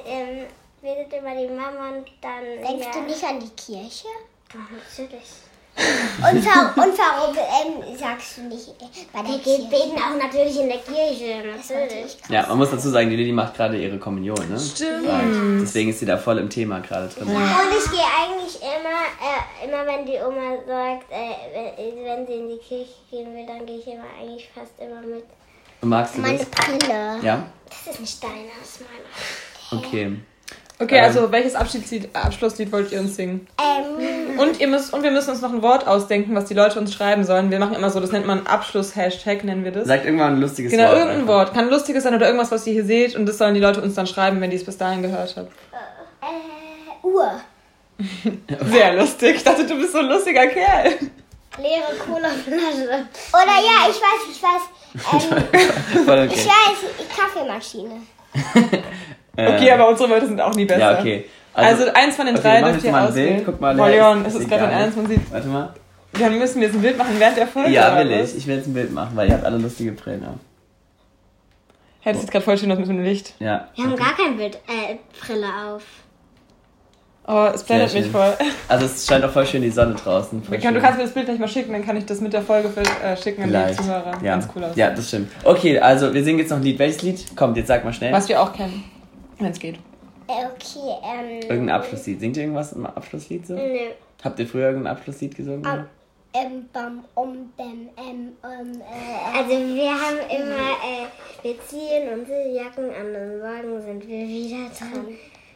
ähm, betet immer die Mama und dann. Denkst ja. du nicht an die Kirche? Doch, natürlich. Und, warum, und warum ähm, sagst du nicht äh, bei der Wir beten auch natürlich in der Kirche. Natürlich. Ja, man muss dazu sagen, die Lilly macht gerade ihre Kommunion, ne? Stimmt. Und deswegen ist sie da voll im Thema gerade drin. Ja. Und ich gehe eigentlich immer, äh, immer wenn die Oma sagt, äh, wenn sie in die Kirche gehen will, dann gehe ich immer eigentlich fast immer mit. Und magst du Meine das? Brille. Ja? Das ist nicht deine, das ist meine. Okay. Okay, ähm, also welches Abschiedslied, Abschlusslied wollt ihr uns singen? Ähm. Und, ihr müsst, und wir müssen uns noch ein Wort ausdenken, was die Leute uns schreiben sollen. Wir machen immer so, das nennt man Abschluss-Hashtag, nennen wir das. Sagt irgendwann ein lustiges genau, Wort. Genau, irgendein einfach. Wort. Kann lustiges sein oder irgendwas, was ihr hier seht. Und das sollen die Leute uns dann schreiben, wenn die es bis dahin gehört haben. Äh, Uhr. Sehr lustig. Ich dachte, du bist so ein lustiger Kerl. Leere Colaflasche. Oder ja, ich weiß, ich weiß. Ähm, okay. Ich weiß, Kaffeemaschine. Okay, aber unsere Wörter sind auch nie besser. Ja, okay. Also, also eins von den okay, drei dürft ihr auswählen. Guck mal, Boah, Leon, ist es gerade ein Ernst? Man sieht. Warte mal. Dann müssen wir jetzt ein Bild machen während der Folge. Ja, will ich. Ich will jetzt ein Bild machen, weil ihr habt alle lustige Brillen auf. Hey, das sieht gerade voll schön aus mit dem Licht. Ja. Wir haben gar kein Bild, äh, Brille auf. Oh, es blendet mich voll. Also es scheint auch voll schön die Sonne draußen. Kann, du kannst mir das Bild gleich mal schicken, dann kann ich das mit der Folge äh, schicken an die Zuhörer. Ja. Ganz cool aus. Ja, das stimmt. Okay, also wir singen jetzt noch ein Lied. Welches Lied? Kommt, jetzt sag mal schnell. Was wir auch kennen, wenn es geht. Okay, ähm. Irgendein Abschlusslied. Singt ihr irgendwas im Abschlusslied so? Nö. Habt ihr früher irgendein Abschlusslied gesungen? Um, ähm, bam, um, bam, ähm, um, äh, Also wir haben immer, äh, wir ziehen unsere Jacken an und morgen sind wir wieder dran.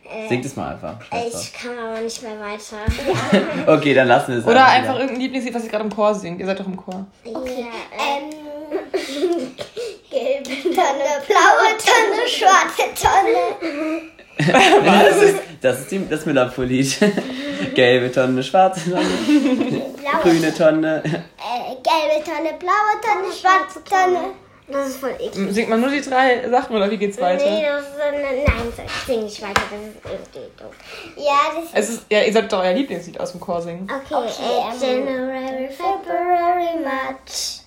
Äh, Singt es mal einfach. Ich kann aber nicht mehr weiter. okay, dann lassen wir es. Oder einfach, einfach irgendein Lieblingslied, was ihr gerade im Chor singt. Ihr seid doch im Chor. Okay. Ja, ähm, gelbe Tonne, blaue Tonne, schwarze Tonne. Was? Das ist, das ist die, das Müllabfuhr-Lied. Gelbe Tonne, schwarze Tonne, grüne Tonne. Äh, gelbe Tonne, blaue Tonne, schwarze Tonne. Das ist voll eklig. Singt man nur die drei Sachen oder wie geht's weiter? Nee, das ist, eine, nein, sing nicht weiter, das ist irgendwie dumm. Ja, das es ist. Ja, ihr solltet doch euer Lieblingslied aus dem Chor singen. Okay, okay äh, January, February, March.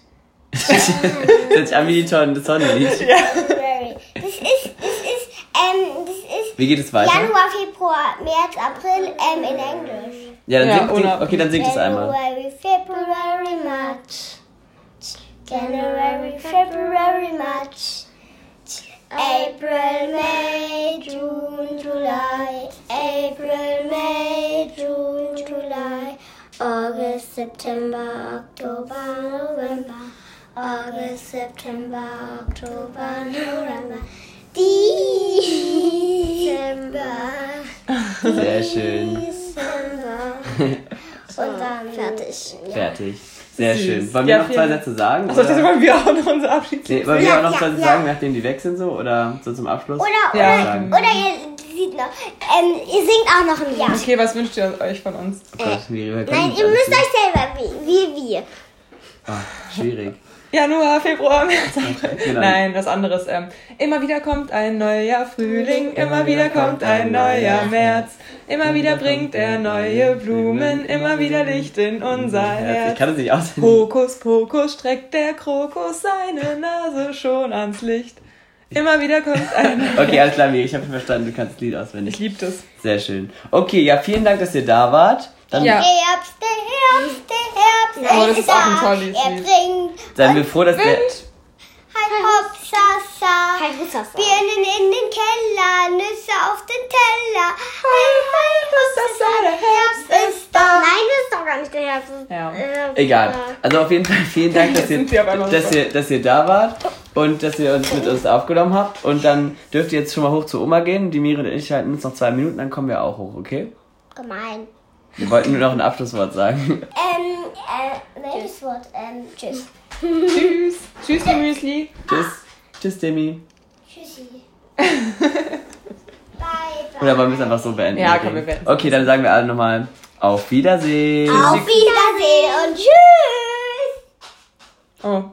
Das ist an wie die Tonne, das Sonnenlied. Ja. Das ist, das ist, ähm, das ist. Wie geht es weiter? Januar, Februar, März, April, ähm, in Englisch. Ja, dann ja, singt, sing, okay, dann singt es einmal. January, February, March. January, February, March. April, May, June, July. April, May, June, July. August, September, October, November. August, September, October, November. Dezember. Sehr schön. Dezember. Und dann fertig. Fertig. Sehr Süß. schön. Wollen wir ja, noch zwei Sätze sagen? Achso, das wollen wir auch noch unser Abschied nee, Wollen wir ja, auch noch zwei Sätze sagen, nachdem die weg sind so? Oder so zum Abschluss? Oder, oder, oder ihr sieht noch. Ähm, ihr singt auch noch ein Jahr. Okay, was wünscht ihr euch von uns? Oh Gott, wie, Nein, ihr müsst euch selber wie, wie wir. Oh, schwierig. Januar, Februar, März, April. Genau. Nein, was anderes. Ähm, immer wieder kommt ein neuer Frühling, immer wieder kommt ein neuer März. Immer wieder bringt er neue Blumen, immer wieder Licht in unser Herz. Ich kann es nicht aussehen. Hokus pokus streckt der Krokus seine Nase schon ans Licht. Immer wieder kommt ein. okay, alles klar, ich habe verstanden, du kannst das Lied auswendig. Ich liebe das. Sehr schön. Okay, ja, vielen Dank, dass ihr da wart. Dann ja. Herbst, der Herbst, der Herbst oh, das ist, auch ein tolles Er bringt Seien wir froh, dass Wind. der... Hi hopp, sasa. Hi Hussasa. Birnen in den Keller, Nüsse auf den Teller. Hi, hi, Hussasa, der Herbst ist da. Nein, das ist doch gar nicht der Herbst. Ja. Äh, Egal. Also auf jeden Fall vielen Dank, dass ihr, dass, ihr, dass ihr da wart und dass ihr uns mit uns aufgenommen habt. Und dann dürft ihr jetzt schon mal hoch zu Oma gehen. Die Miri und ich halten uns noch zwei Minuten, dann kommen wir auch hoch, okay? Gemein. Wir wollten nur noch ein Abschlusswort sagen. Ähm, äh, welches Wort? Ähm, tschüss. tschüss. Tschüss, Müsli. Tschüss. Tschüss, Demi. Tschüssi. bye, bye. Oder wollen wir es einfach so beenden? Ja, komm, wir beenden Okay, dann sagen wir alle nochmal auf Wiedersehen. Auf Wiedersehen und tschüss.